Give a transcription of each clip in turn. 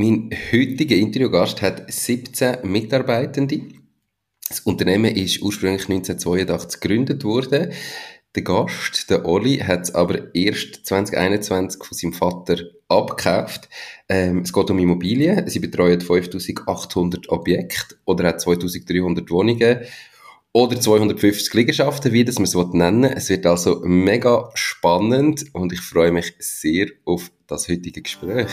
Mein heutiger Interviewgast hat 17 Mitarbeitende. Das Unternehmen ist ursprünglich 1982 gegründet worden. Der Gast, der Oli, hat es aber erst 2021 von seinem Vater abgekauft. Ähm, es geht um Immobilien. Sie betreuen 5800 Objekte oder auch 2300 Wohnungen oder 250 Liegenschaften, wie das man es nennen Es wird also mega spannend und ich freue mich sehr auf das heutige Gespräch.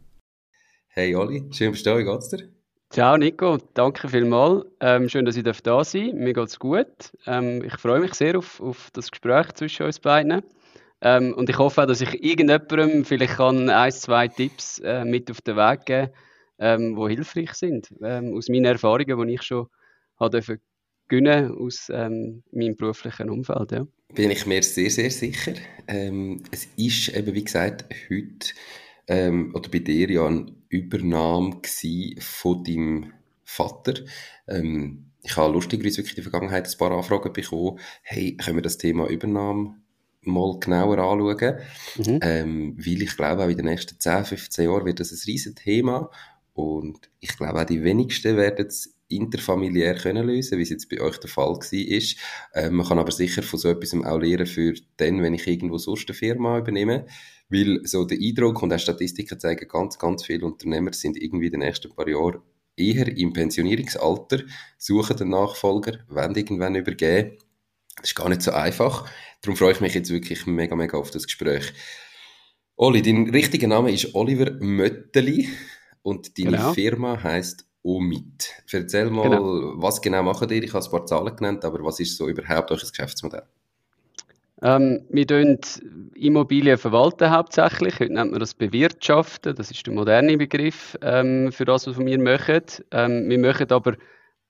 Hey Oli, schön bist du da, wie geht's dir? Ciao Nico, danke vielmals. Ähm, schön, dass ich da sein darf. Mir geht's gut. Ähm, ich freue mich sehr auf, auf das Gespräch zwischen uns beiden. Ähm, und ich hoffe auch, dass ich irgendjemandem vielleicht kann ein, zwei Tipps äh, mit auf den Weg geben ähm, die hilfreich sind. Ähm, aus meinen Erfahrungen, die ich schon habe gewinnen aus ähm, meinem beruflichen Umfeld. Ja. Bin ich mir sehr, sehr sicher. Ähm, es ist eben, wie gesagt, heute ähm, oder bei dir ja eine Übernahme von deinem Vater. Ähm, ich habe lustigerweise wirklich in der Vergangenheit ein paar Anfragen bekommen, hey, können wir das Thema Übernahme mal genauer anschauen? Mhm. Ähm, weil ich glaube, auch in den nächsten 10, 15 Jahren wird das ein riesen Thema und ich glaube auch die wenigsten werden es interfamiliär können lösen, wie es jetzt bei euch der Fall war. Ähm, man kann aber sicher von so etwas auch lernen für dann, wenn ich irgendwo sonst eine Firma übernehme. Weil so der Eindruck und auch Statistiken zeigen, ganz, ganz viele Unternehmer sind irgendwie in den nächsten paar Jahren eher im Pensionierungsalter, suchen den Nachfolger, wollen irgendwann übergeben. Das ist gar nicht so einfach. Darum freue ich mich jetzt wirklich mega, mega auf das Gespräch. Oli, dein richtiger Name ist Oliver Mötteli und deine genau. Firma heißt Omit. Erzähl mal, genau. was genau machen ihr? Ich habe ein paar Zahlen genannt, aber was ist so überhaupt euer Geschäftsmodell? Ähm, wir verwalten Immobilien verwalten hauptsächlich. Heute nennt man das bewirtschaften. Das ist der moderne Begriff ähm, für das, was wir machen. Ähm, wir machen aber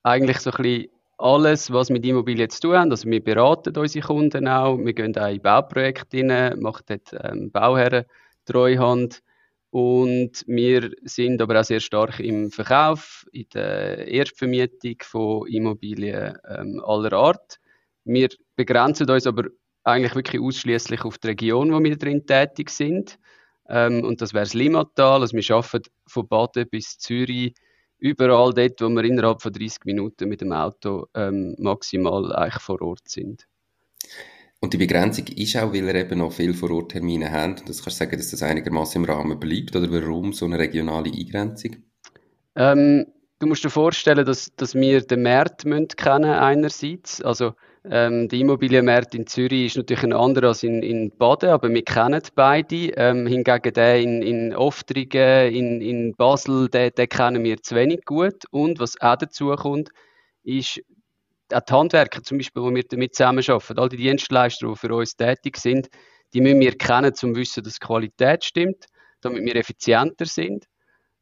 eigentlich so ein bisschen alles, was mit Immobilien zu tun hat. Also wir beraten unsere Kunden auch. Wir gehen auch in Bauprojekte rein, machen dort ähm, Bauherren Treuhand. Und wir sind aber auch sehr stark im Verkauf, in der Erstvermietung von Immobilien ähm, aller Art. Wir begrenzen uns aber eigentlich wirklich ausschließlich auf die Region, wo wir drin tätig sind. Ähm, und das wäre das Limmatal. Also wir arbeiten von Baden bis Zürich überall dort, wo wir innerhalb von 30 Minuten mit dem Auto ähm, maximal eigentlich vor Ort sind. Und die Begrenzung ist auch, weil ihr eben noch viel Vororttermine habt. Und das kannst du sagen, dass das einigermaßen im Rahmen bleibt? Oder warum so eine regionale Eingrenzung? Ähm, du musst dir vorstellen, dass, dass wir den Markt müssen kennen einerseits. Also ähm, der Immobilienmarkt in Zürich ist natürlich ein anderer als in, in Baden, aber wir kennen beide. Ähm, hingegen der in, in Oftringen, in, in Basel, den, den kennen wir zu wenig gut. Und was auch dazu kommt, ist, auch die Handwerker zum Beispiel, wo wir damit zusammenarbeiten, all die Dienstleister, die für uns tätig sind, die müssen wir kennen, um zu wissen, dass die Qualität stimmt, damit wir effizienter sind.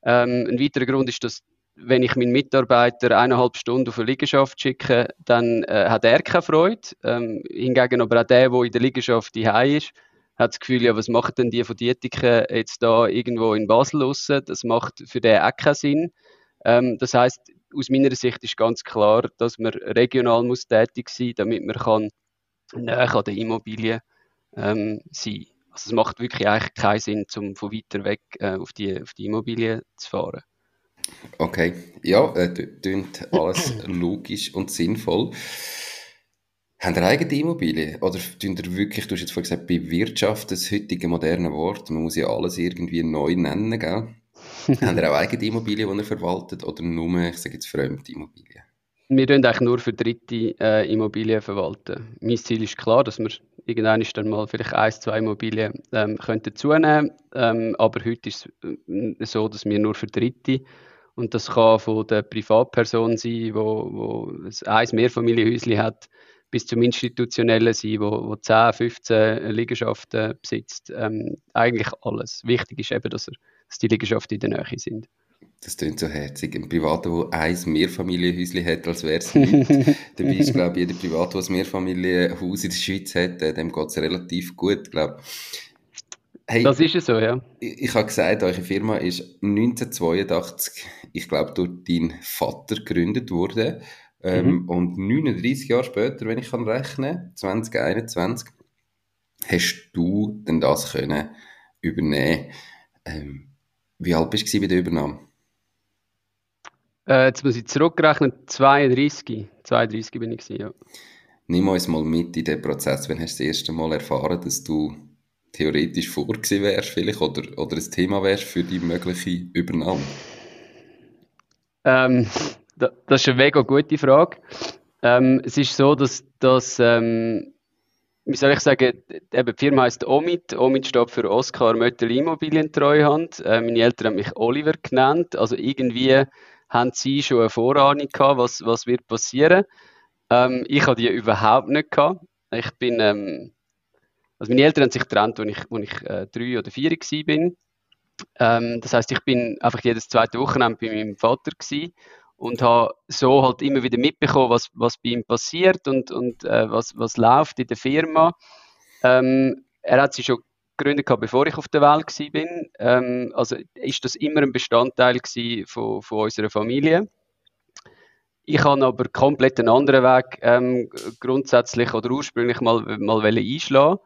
Ähm, ein weiterer Grund ist, dass wenn ich meinen Mitarbeiter eineinhalb Stunden auf eine Liegenschaft schicke, dann äh, hat er keine Freude. Ähm, hingegen aber auch der, der in der Liegenschaft daheim ist, hat das Gefühl, ja, was machen denn die von Dietiken jetzt da irgendwo in Basel raus? Das macht für den auch keinen Sinn. Ähm, das heißt, aus meiner Sicht ist ganz klar, dass man regional muss tätig sein, damit man kann näher an der Immobilie ähm, sein. Also es macht wirklich eigentlich keinen Sinn, um von weiter weg äh, auf, die, auf die Immobilie zu fahren. Okay, ja, äh, klingt alles logisch und sinnvoll. Haben ihr eigene Immobilie? Oder ihr wirklich, du hast jetzt vorhin gesagt, bewirtschaften, das heutige moderne Wort, man muss ja alles irgendwie neu nennen, gell? Haben ihr auch eigene Immobilien, die ihr verwaltet oder nur, ich sage jetzt, fremde Immobilien? Wir tun eigentlich nur für dritte äh, Immobilien verwalten. Mein Ziel ist klar, dass wir irgendwann dann mal vielleicht ein, zwei Immobilien ähm, könnten zunehmen ähm, aber heute ist es äh, so, dass wir nur für dritte und das kann von der Privatperson sein, wo, wo ein Mehrfamilienhäuschen hat, bis zum Institutionellen sein, wo, wo 10, 15 Liegenschaften besitzt. Ähm, eigentlich alles. Wichtig ist eben, dass, er, dass die Liegenschaften in der Nähe sind. Das klingt so herzig. Ein Privater, der ein Mehrfamilienhäuschen hat, als wäre es nicht. Dabei ist, glaube ich, jeder Privat, der ein Mehrfamilienhaus in der Schweiz hat, äh, dem geht es relativ gut, glaube Hey, das ist es so, ja. Ich, ich habe gesagt, eure Firma ist 1982, ich glaube, durch deinen Vater gegründet worden. Ähm, mhm. Und 39 Jahre später, wenn ich kann rechnen, 2021, hast du denn das können übernehmen. Ähm, wie alt bist du bei der Übernahme? Äh, jetzt muss ich zurückrechnen, 32. 32 bin ich, ja. Nimm uns mal mit in den Prozess. Wann hast du das erste Mal erfahren, dass du theoretisch vor wärst vielleicht oder, oder ein Thema wärst für die mögliche Übernahme? Ähm, das ist eine mega gute Frage. Ähm, es ist so, dass, dass ähm, wie soll ich sagen, eben die Firma heißt Omid. Omid steht für Oskar Möttel Immobilientreuhand. Äh, meine Eltern haben mich Oliver genannt. Also irgendwie haben sie schon eine Vorahnung gehabt, was, was wird passieren. Ähm, ich hatte die überhaupt nicht gehabt. Ich bin, ähm, also meine Eltern haben sich getrennt, als ich, als ich äh, drei oder vier war. Ähm, das heißt, ich bin einfach jedes zweite Wochenende bei meinem Vater gewesen und habe so halt immer wieder mitbekommen, was, was bei ihm passiert und, und äh, was, was läuft in der Firma. Ähm, er hat sie schon gegründet gehabt, bevor ich auf der Welt war. Ähm, also ist das immer ein Bestandteil von, von unserer Familie. Ich habe aber komplett einen anderen Weg ähm, grundsätzlich oder ursprünglich mal, mal einschlagen.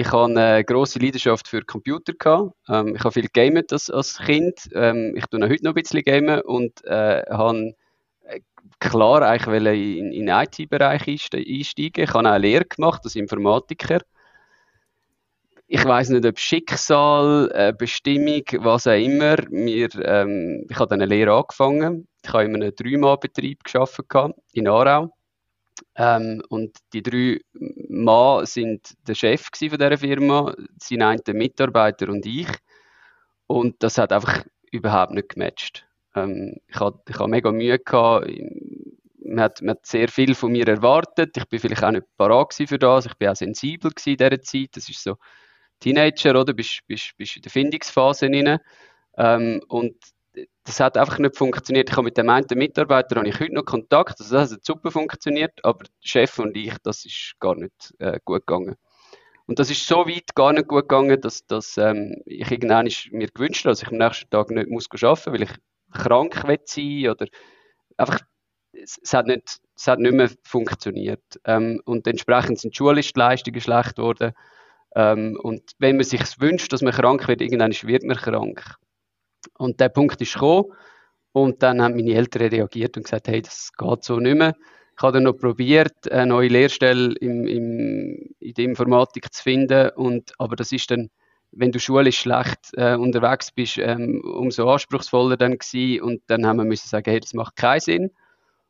Ich habe eine grosse Leidenschaft für Computer gehabt. Ähm, ich habe viel gamet als, als Kind. Ähm, ich tue heute noch ein bisschen gamen und äh, habe äh, klar eigentlich in, in den IT-Bereich einsteigen. Ich habe auch eine Lehre gemacht als Informatiker ich weiß nicht, ob Schicksal, äh, Bestimmung, was auch immer. Wir, ähm, ich habe dann eine Lehre angefangen. Ich habe in einem Dreimann-Betrieb gearbeitet in Aarau. Ähm, und die drei Mann sind der Chef von dieser Firma, sein einer Mitarbeiter und ich. Und das hat einfach überhaupt nicht gematcht. Ähm, ich hatte ich mega Mühe gehabt. Man hat, man hat sehr viel von mir erwartet. Ich bin vielleicht auch nicht parat für das. Ich bin auch sensibel in dieser Zeit. Das ist so Teenager, oder? Bist, bist, bist in der Findungsphase rein. Ähm, und das hat einfach nicht funktioniert. Ich habe mit dem einen Mitarbeiter habe ich heute noch Kontakt, also das hat super funktioniert, aber Chef und ich, das ist gar nicht äh, gut gegangen. Und das ist so weit gar nicht gut gegangen, dass, dass ähm, ich irgendwann mir gewünscht habe, dass ich am nächsten Tag nicht muss arbeiten weil ich krank sein oder einfach, es, es, hat nicht, es hat nicht mehr funktioniert. Ähm, und entsprechend sind schulische Leistungen schlecht geworden. Ähm, und wenn man sich wünscht, dass man krank wird, irgendwann wird man krank. Und der Punkt ist gekommen. Und dann haben meine Eltern reagiert und gesagt, hey, das geht so nicht mehr. Ich habe dann noch probiert, eine neue Lehrstelle im, im, in der Informatik zu finden. Und, aber das ist dann, wenn du schulisch schlecht äh, unterwegs bist, ähm, umso anspruchsvoller dann gewesen. Und dann haben wir müssen sagen, hey, das macht keinen Sinn.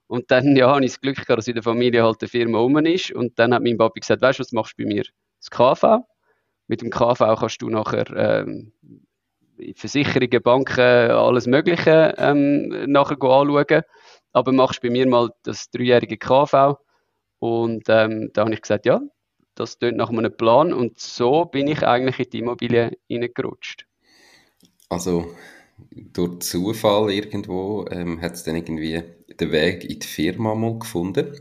Und dann, ja, habe ich das Glück gehabt, dass in der Familie halt eine Firma rum ist. Und dann hat mein Papi gesagt, weißt du, was machst du bei mir? Das KV. Mit dem KV kannst du nachher ähm, Versicherungen, Banken, alles Mögliche ähm, nachher anschauen. Aber machst bei mir mal das dreijährige KV. Und ähm, da habe ich gesagt, ja, das tönt nach einem Plan. Und so bin ich eigentlich in die Immobilie hineingerutscht. Also durch Zufall irgendwo ähm, hat es dann irgendwie den Weg in die Firma mal gefunden.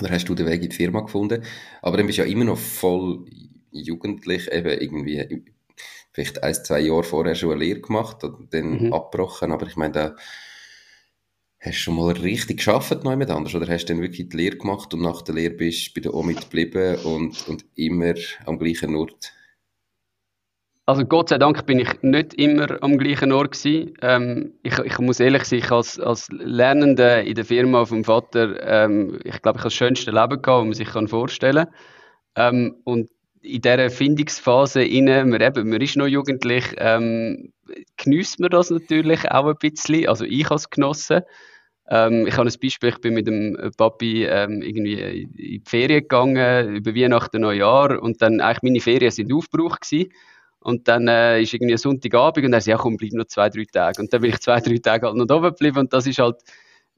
Oder hast du den Weg in die Firma gefunden? Aber dann bist du ja immer noch voll jugendlich, eben irgendwie vielleicht ein, zwei Jahre vorher schon eine Lehre gemacht und dann mhm. abgebrochen, aber ich meine, da hast du schon mal richtig geschafft noch jemand anders oder hast du dann wirklich die Lehre gemacht und nach der Lehre bist du bei der OMIT geblieben und, und immer am gleichen Ort? Also Gott sei Dank bin ich nicht immer am gleichen Ort gewesen. Ähm, ich, ich, muss ehrlich sein, ich als, als Lernende in der Firma vom Vater, ähm, ich glaube, ich habe das schönste Leben gehabt, das man sich vorstellen kann. Ähm, und in dieser Findungsphase inne, man, eben, man ist noch jugendlich, ähm, genießt man das natürlich auch ein bisschen. Also ich habe es genossen. Ähm, ich habe ein Beispiel, ich bin mit dem Papi ähm, irgendwie in die Ferien gegangen, über Weihnachten, Neujahr und dann eigentlich meine Ferien sind aufgebraucht gewesen. Und dann äh, ist irgendwie Sonntagabend und er sagt, ja komm, bleib noch zwei, drei Tage. Und dann bin ich zwei, drei Tage halt noch oben geblieben und das ist halt,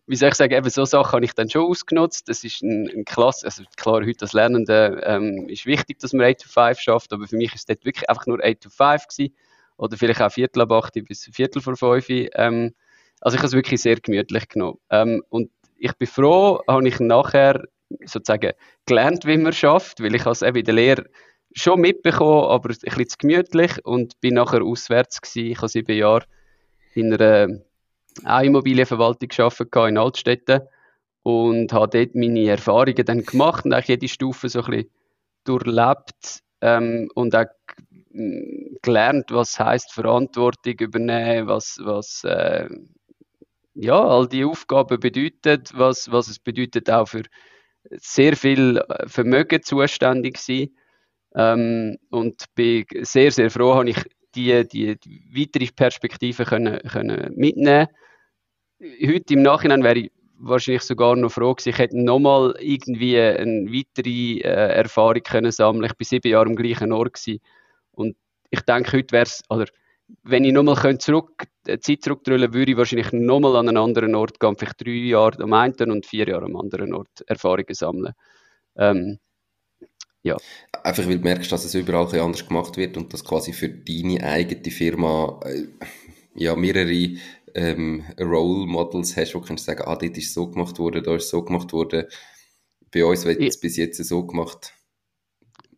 wie soll ich sagen, eben so Sachen habe ich dann schon ausgenutzt. Das ist ein, ein Klasse, also klar, heute als Lernende ähm, ist wichtig, dass man 8 to 5 schafft, aber für mich ist dort wirklich einfach nur 8 to 5 gewesen. Oder vielleicht auch Viertel ab 8 bis Viertel vor 5. Ähm, also ich habe es wirklich sehr gemütlich genommen. Ähm, und ich bin froh, habe ich nachher sozusagen gelernt, wie man schafft, weil ich es eben in der Lehre schon mitbekommen, aber ein bisschen zu gemütlich und bin nachher auswärts gewesen. Ich habe sieben Jahre in einer Immobilienverwaltung gearbeitet in Altstädten und habe dort meine Erfahrungen dann gemacht und auch jede Stufe so ein bisschen durchlebt ähm, und auch gelernt, was heißt Verantwortung übernehmen, was, was äh, ja, all die Aufgaben bedeutet, was, was es bedeutet auch für sehr viel Vermögen zuständig sein. Ähm, und bin sehr, sehr froh, habe ich die, die, weitere Perspektive können, können mitnehmen Heute im Nachhinein wäre ich wahrscheinlich sogar noch froh gewesen, ich hätte nochmal irgendwie eine weitere äh, Erfahrung können sammeln Ich war sieben Jahre am gleichen Ort gewesen. und ich denke, heute wäre es, oder wenn ich nochmal zurück, äh, Zeit zurückdrüllen würde ich wahrscheinlich nochmal an einen anderen Ort gehen, vielleicht drei Jahre am einen und vier Jahre am anderen Ort Erfahrungen sammeln. Ähm, ja. Einfach weil du merkst, dass es überall ein anders gemacht wird und dass quasi für deine eigene Firma äh, ja, mehrere ähm, Role Models hast, wo du kannst sagen, ah, dort ist so gemacht worden, da ist so gemacht worden. Bei uns wird es bis jetzt so gemacht.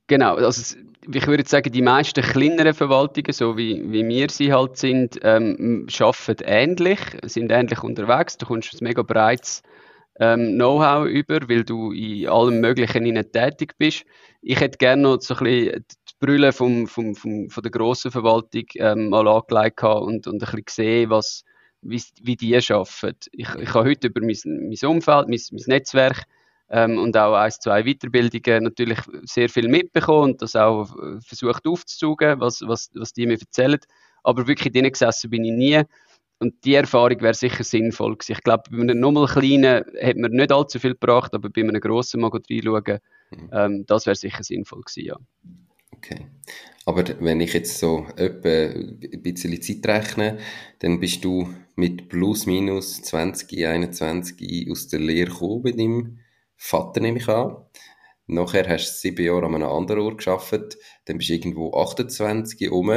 Genau, also ich würde sagen, die meisten kleineren Verwaltungen, so wie, wie wir sie halt sind, ähm, arbeiten ähnlich, sind ähnlich unterwegs. Du kommst ein mega breites ähm, Know-how über, weil du in allem Möglichen in tätig bist. Ich hätte gerne noch so ein bisschen die Brille vom, vom, vom, von der grossen Verwaltung ähm, mal angelegt und, und ein bisschen gesehen, was, wie, wie die arbeiten. Ich, ich habe heute über mein, mein Umfeld, mein, mein Netzwerk ähm, und auch ein, zwei Weiterbildungen natürlich sehr viel mitbekommen und das auch versucht aufzuzugeben, was, was, was die mir erzählen. Aber wirklich drinnen gesessen bin ich nie. Und die Erfahrung wäre sicher sinnvoll gewesen. Ich glaube, bei einem nochmal kleinen hat man nicht allzu viel gebracht, aber bei einem grossen mal reinschauen, mhm. ähm, das wäre sicher sinnvoll gewesen, ja. Okay. Aber wenn ich jetzt so etwa ein bisschen Zeit rechne, dann bist du mit plus minus 20, 21 aus der Lehre gekommen bei deinem Vater, nehme ich an. Nachher hast du sieben Jahre an einem anderen Ort gearbeitet, dann bist du irgendwo 28 rum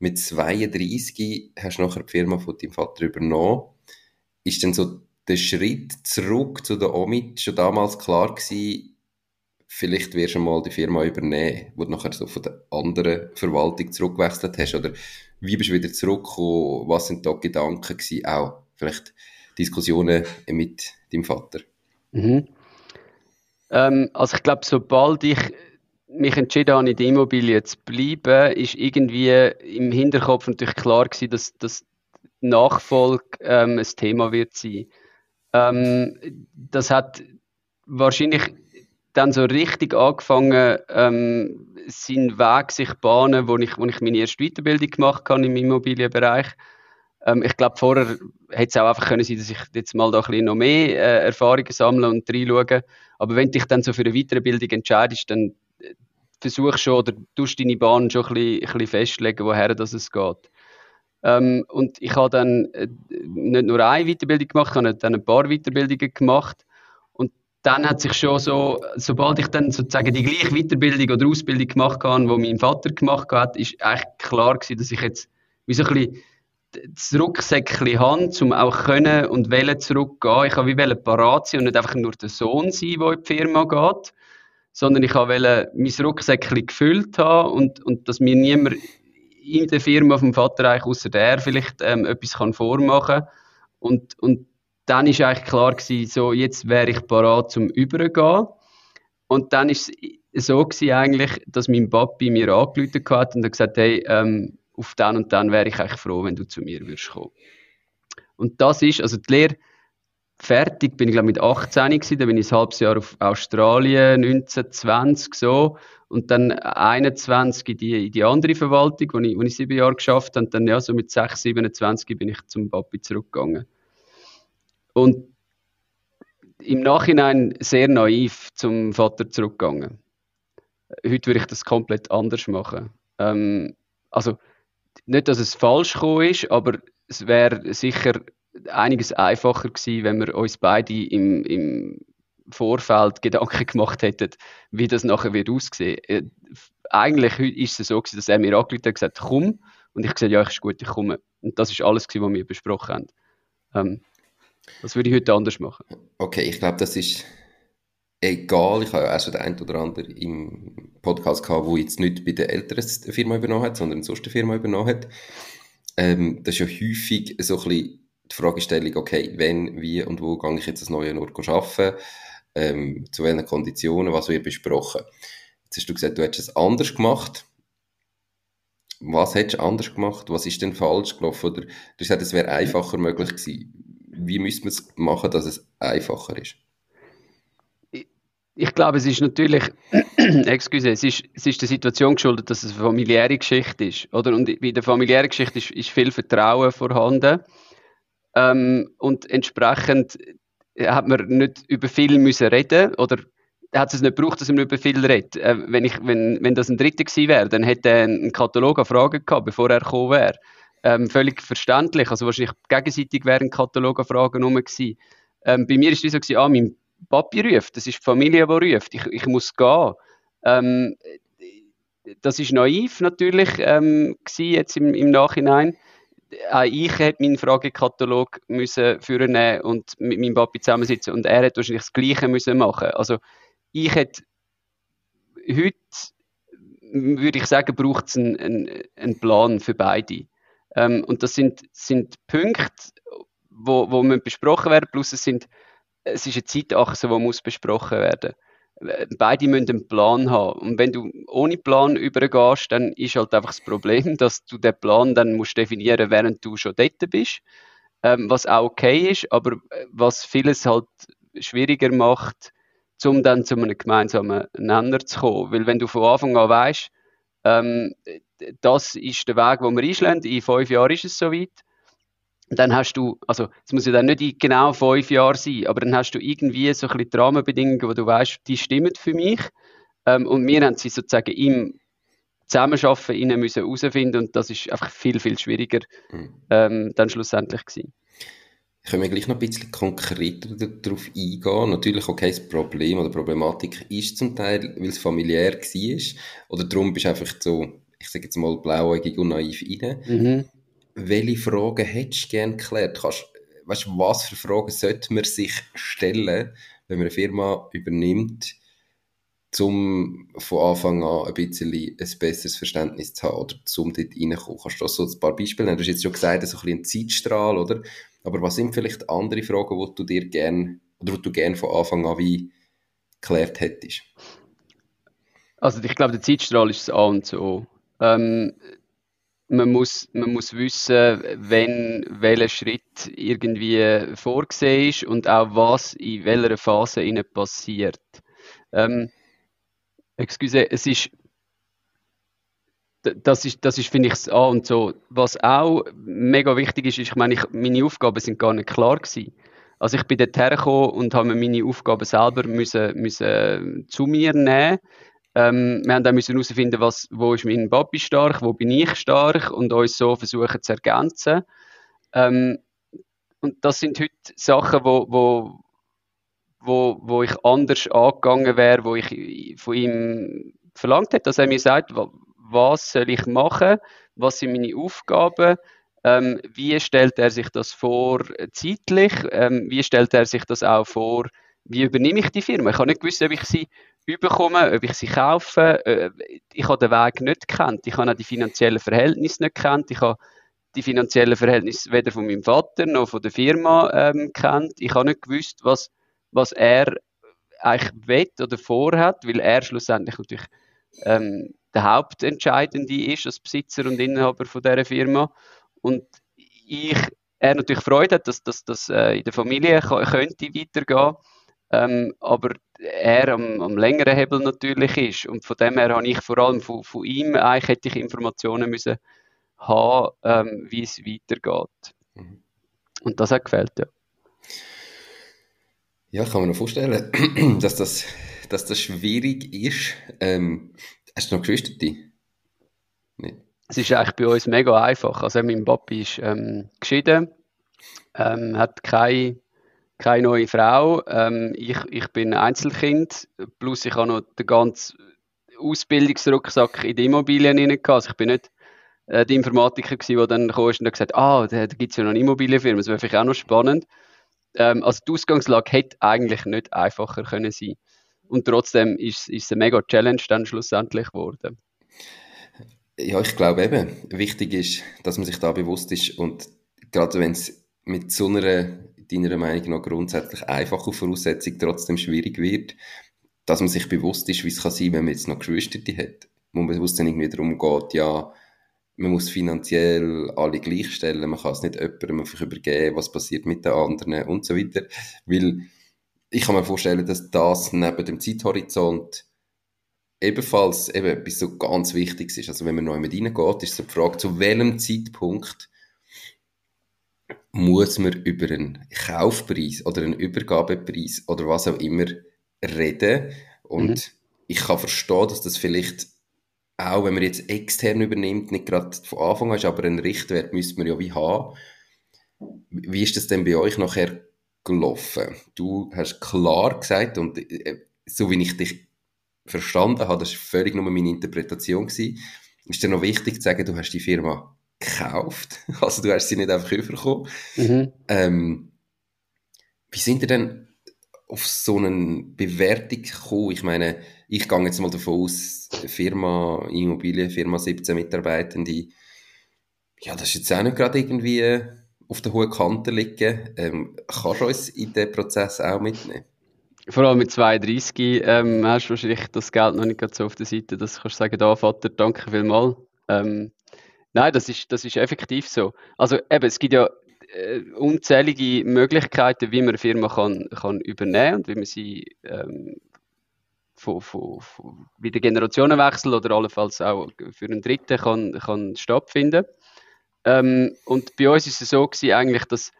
mit 32 hast du nachher die Firma von deinem Vater übernommen. Ist denn so der Schritt zurück zu der Omid schon damals klar gewesen, vielleicht wirst du mal die Firma übernehmen, wo du nachher so von der anderen Verwaltung zurückgewechselt hast? Oder wie bist du wieder zurückgekommen? Was sind da Gedanken gewesen? Auch vielleicht Diskussionen mit deinem Vater? Mhm. Ähm, also ich glaube, sobald ich mich entschieden habe, in der Immobilie zu bleiben, ist irgendwie im Hinterkopf natürlich klar gewesen, dass, dass Nachfolge ähm, ein Thema wird sein. Ähm, das hat wahrscheinlich dann so richtig angefangen, ähm, seinen Weg sich bahnen, wo ich, wo ich meine erste Weiterbildung gemacht habe im Immobilienbereich. Ähm, ich glaube, vorher hätte es auch einfach können sein, dass ich jetzt mal da ein bisschen noch mehr äh, Erfahrungen sammle und reinschaue. Aber wenn du dich dann so für eine Weiterbildung entscheidest, dann versuchst schon oder tust deine Bahn schon ein bisschen, ein bisschen festlegen, woher das es geht. Ähm, und ich habe dann äh, nicht nur eine Weiterbildung gemacht, ich habe dann ein paar Weiterbildungen gemacht. Und dann hat sich schon so, sobald ich dann sozusagen die gleiche Weiterbildung oder Ausbildung gemacht habe, die mein Vater gemacht hat, ist eigentlich klar gewesen, dass ich jetzt wie so ein bisschen das Rucksäckchen habe, um auch können und wollen zurückgehen. Ich habe wie parat sein und nicht einfach nur der Sohn sein, der in die Firma geht, sondern ich wollte mein Rucksäckchen gefüllt haben und, und dass mir niemand in der Firma vom Vater eigentlich außer der vielleicht ähm, etwas kann vormachen und und dann ist eigentlich klar gewesen, so jetzt wäre ich parat zum Übergehen und dann ist es so gewesen eigentlich, dass mein Papi mir angerufen hat und hat gesagt, hey, ähm, auf dann und dann wäre ich eigentlich froh, wenn du zu mir würdest kommen. Und das ist, also die Lehre fertig bin ich glaube mit 18 gewesen, dann bin ich ein halbes Jahr auf Australien, 19, 20 so Und dann 21 in die, in die andere Verwaltung, wo ich, wo ich sieben Jahre geschafft habe. Und dann ja, so mit 6, 27 bin ich zum Papi zurückgegangen. Und im Nachhinein sehr naiv zum Vater zurückgegangen. Heute würde ich das komplett anders machen. Ähm, also, nicht, dass es falsch ist, aber es wäre sicher einiges einfacher gewesen, wenn wir uns beide im, im Vorfeld Gedanken gemacht hätten, wie das nachher wird aussehen. Äh, eigentlich ist es so gewesen, dass er mir angerufen hat gesagt, komm. Und ich gesagt, ja, ist gut, ich komme. Und das ist alles gewesen, was wir besprochen haben. Ähm, das würde ich heute anders machen. Okay, ich glaube, das ist egal. Ich habe ja auch schon den einen oder anderen im Podcast gehabt, der jetzt nicht bei der älteren Firma übernommen hat, sondern sonst eine Firma übernommen hat. Ähm, das ist ja häufig so ein bisschen die Fragestellung, okay, wenn, wie und wo gehe ich jetzt das neue Ort arbeiten, ähm, zu welchen Konditionen, was wird besprochen. Jetzt hast du gesagt, du hättest es anders gemacht. Was hättest du anders gemacht? Was ist denn falsch gelaufen? Oder du hast gesagt, es wäre einfacher möglich gewesen. Wie müsste man es machen, dass es einfacher ist? ich glaube, es ist natürlich, excuse, es ist, es ist der Situation geschuldet, dass es eine familiäre Geschichte ist, oder? Und bei der familiären Geschichte ist, ist viel Vertrauen vorhanden. Ähm, und entsprechend hat man nicht über viel müssen reden oder hat es nicht gebraucht, dass man über viel redet. Äh, wenn, ich, wenn, wenn das ein Dritter gewesen wäre, dann hätte er einen Katalog an Fragen gehabt, bevor er gekommen wäre. Ähm, völlig verständlich. Also wahrscheinlich gegenseitig wäre ein Katalog an Fragen rum gewesen. Ähm, bei mir ist es so gewesen, ah, mein Papi ruft, das ist die Familie, die ruft, ich, ich muss gehen. Ähm, das ist naiv natürlich ähm, jetzt im, im Nachhinein. Auch ich hätte meinen Fragekatalog müssen führen und mit meinem Papi zusammensitzen und er hätte wahrscheinlich das Gleiche müssen machen. Also ich hätte heute würde ich sagen, braucht es einen, einen, einen, Plan für beide. Ähm, und das sind, sind Punkte, wo, wo besprochen werden, plus es sind es ist eine Zeitachse, die muss besprochen werden Beide müssen einen Plan haben. Und wenn du ohne Plan übergehst, dann ist halt einfach das Problem, dass du den Plan dann musst definieren, während du schon dort bist. Ähm, was auch okay ist, aber äh, was vieles halt schwieriger macht, um dann zu einem gemeinsamen Nenner zu kommen. Weil wenn du von Anfang an weißt, ähm, das ist der Weg, den wir einschlagen, in fünf Jahren ist es soweit, dann hast du, also es muss ja dann nicht genau fünf Jahre sein, aber dann hast du irgendwie so ein bisschen die Rahmenbedingungen, wo du weißt, die stimmen für mich. Ähm, und wir haben sie sozusagen im Zusammenarbeiten innen müssen herausfinden und das ist einfach viel, viel schwieriger mhm. ähm, dann schlussendlich gewesen. Können wir gleich noch ein bisschen konkreter darauf eingehen? Natürlich, okay, das Problem oder Problematik ist zum Teil, weil es familiär war oder darum bist du einfach so, ich sage jetzt mal, blauäugig und naiv rein. Mhm welche Fragen hättest du gerne geklärt? Kannst, weißt, was für Fragen sollte man sich stellen, wenn man eine Firma übernimmt, um von Anfang an ein bisschen ein besseres Verständnis zu haben oder zum dort reinkommen? Kannst du so ein paar Beispiele nennen? Du hast jetzt schon gesagt, so ein, ein Zeitstrahl, oder? Aber was sind vielleicht andere Fragen, die du dir gerne oder die du gerne von Anfang an wie geklärt hättest? Also ich glaube, der Zeitstrahl ist das A und O. Ähm, man muss, man muss wissen, wenn welcher Schritt irgendwie vorgesehen ist und auch was in welcher Phase ihnen passiert. Ähm, excuse, es ist das ist, das ist finde ich, das A und so. Was auch mega wichtig ist, ist, ich meine, ich, meine Aufgaben sind gar nicht klar gewesen. Also ich bin dort hergekommen und habe meine Aufgaben selber müssen, müssen zu mir nehmen ähm, wir haben dann müssen herausfinden, was, wo ist mein Papi stark, wo bin ich stark und uns so versuchen zu ergänzen. Ähm, und das sind heute Sachen, wo, wo, wo, wo ich anders angegangen wäre, wo ich von ihm verlangt hätte, dass er mir sagt, was soll ich machen, was sind meine Aufgaben, ähm, wie stellt er sich das vor zeitlich, ähm, wie stellt er sich das auch vor, wie übernehme ich die Firma. Ich habe nicht gewusst, ob ich sie überkomme, ob ich sie kaufe. Äh, ich habe den Weg nicht gekannt. Ich habe auch die finanziellen Verhältnisse nicht gekannt. Ich habe die finanziellen Verhältnisse weder von meinem Vater noch von der Firma ähm, kennt. Ich habe nicht gewusst, was, was er eigentlich will oder vorhat, weil er schlussendlich natürlich ähm, der Hauptentscheidende ist als Besitzer und Inhaber von dieser Firma. Und ich, er natürlich Freude hat, dass das äh, in der Familie könnte weitergehen ähm, aber er am, am, längeren Hebel natürlich ist. Und von dem her habe ich vor allem von, von ihm eigentlich hätte ich Informationen müssen haben, ähm, wie es weitergeht. Mhm. Und das hat gefällt, ja. Ja, kann man mir vorstellen, dass das, dass das schwierig ist. Ähm, hast du noch Geschwister? Nicht. Es ist eigentlich bei uns mega einfach. Also mein Papi ist ähm, geschieden, ähm, hat keine, keine neue Frau. Ähm, ich, ich bin Einzelkind, plus ich habe noch den ganzen Ausbildungsrucksack in die Immobilien hinein Also ich bin nicht äh, die Informatiker gewesen, der dann kam und gesagt ah, da, da gibt es ja noch eine Immobilienfirma, das wäre vielleicht auch noch spannend. Ähm, also die Ausgangslage hätte eigentlich nicht einfacher können sein und trotzdem ist, ist es eine mega Challenge dann schlussendlich geworden. Ja, ich glaube eben, wichtig ist, dass man sich da bewusst ist und gerade wenn es mit so einer, deiner Meinung nach grundsätzlich einfachen Voraussetzung trotzdem schwierig wird, dass man sich bewusst ist, wie es kann sein, wenn man jetzt noch Geschwister hat. Wo man bewusst dann irgendwie darum geht, ja, man muss finanziell alle gleichstellen, man kann es nicht jemandem einfach übergeben, was passiert mit den anderen und so weiter. Weil ich kann mir vorstellen, dass das neben dem Zeithorizont ebenfalls eben etwas so ganz Wichtiges ist. Also wenn man neu mit reingeht, ist so die Frage, zu welchem Zeitpunkt muss man über einen Kaufpreis oder einen Übergabepreis oder was auch immer reden. Und mhm. ich kann verstehen, dass das vielleicht auch wenn man jetzt extern übernimmt, nicht gerade von Anfang an ist, aber einen Richtwert müsste man ja wie haben. Wie ist das denn bei euch nachher gelaufen? Du hast klar gesagt, und äh, so wie ich dich verstanden habe, das war völlig nur meine Interpretation, gewesen, ist dir noch wichtig zu sagen, du hast die Firma gekauft, also du hast sie nicht einfach überkommen. Mhm. Ähm, wie sind ihr denn auf so eine Bewertung gekommen? Ich meine, ich gehe jetzt mal davon aus, Firma, Immobilien, Firma 17 Mitarbeitende, ja, das ist jetzt auch nicht gerade irgendwie auf der hohen Kante liegen. Ähm, kannst du uns in den Prozess auch mitnehmen? Vor allem mit 32 ähm, hast du wahrscheinlich das Geld noch nicht so auf der Seite, dass kannst du sagen, da Vater, danke vielmals. Ähm, nein, das ist, das ist effektiv so. Also eben, es gibt ja äh, unzählige Möglichkeiten, wie man eine Firma kann, kann übernehmen und wie man sie ähm, von, von, von wieder Generationenwechsel oder allenfalls auch für einen Dritten kann, kann stattfinden. Ähm, und bei uns ist es so gewesen, eigentlich, dass,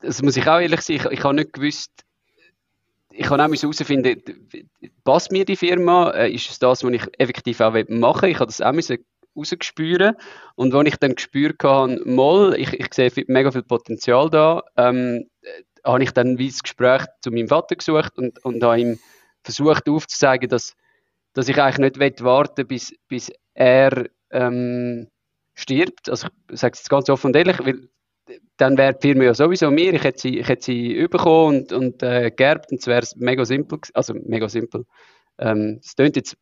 das muss ich auch ehrlich sagen, ich, ich habe nicht gewusst, ich habe auch herausfinden, passt mir die Firma, äh, ist es das, was ich effektiv auch machen will. Ich habe das auch rausgespüren. Und als ich dann gespürt habe, mal, ich, ich sehe mega viel Potenzial da, ähm, habe ich dann wie das Gespräch zu meinem Vater gesucht und, und habe ihm versucht aufzuzeigen, dass, dass ich eigentlich nicht warten bis, bis er ähm, stirbt. Also ich sage es jetzt ganz offen und ehrlich, weil dann wäre die Firma ja sowieso mir, ich hätte sie, ich hätte sie bekommen und, und äh, geerbt und es wäre mega simpel, also mega simpel. Ähm, es ähm, klingt jetzt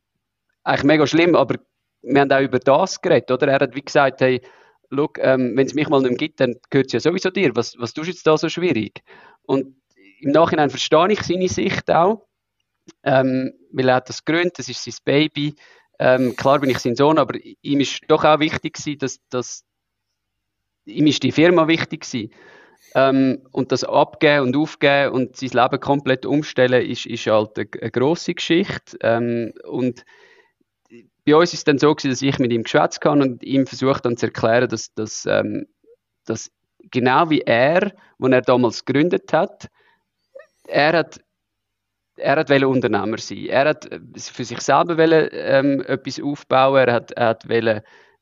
eigentlich mega schlimm, aber wir haben auch über das geredet, oder? Er hat wie gesagt, hey, ähm, wenn es mich mal nicht mehr gibt, dann gehört es ja sowieso dir. Was, was tust du jetzt da so schwierig? Und im Nachhinein verstehe ich seine Sicht auch, ähm, weil er hat das gegründet, das ist sein Baby. Ähm, klar bin ich sein Sohn, aber ihm ist doch auch wichtig gewesen, dass, dass ihm ist die Firma wichtig gewesen. Ähm, und das Abgeben und Aufgeben und sein Leben komplett umstellen, ist, ist halt eine, eine grosse Geschichte. Ähm, und bei uns ist es dann so gewesen, dass ich mit ihm geschwätzt kann und ihm versucht dann zu erklären, dass, dass, ähm, dass genau wie er, als er damals gegründet hat, er hat er hat Unternehmer sein. Er hat für sich selber wollen, ähm, etwas aufbauen. Er hat, er hat wollen,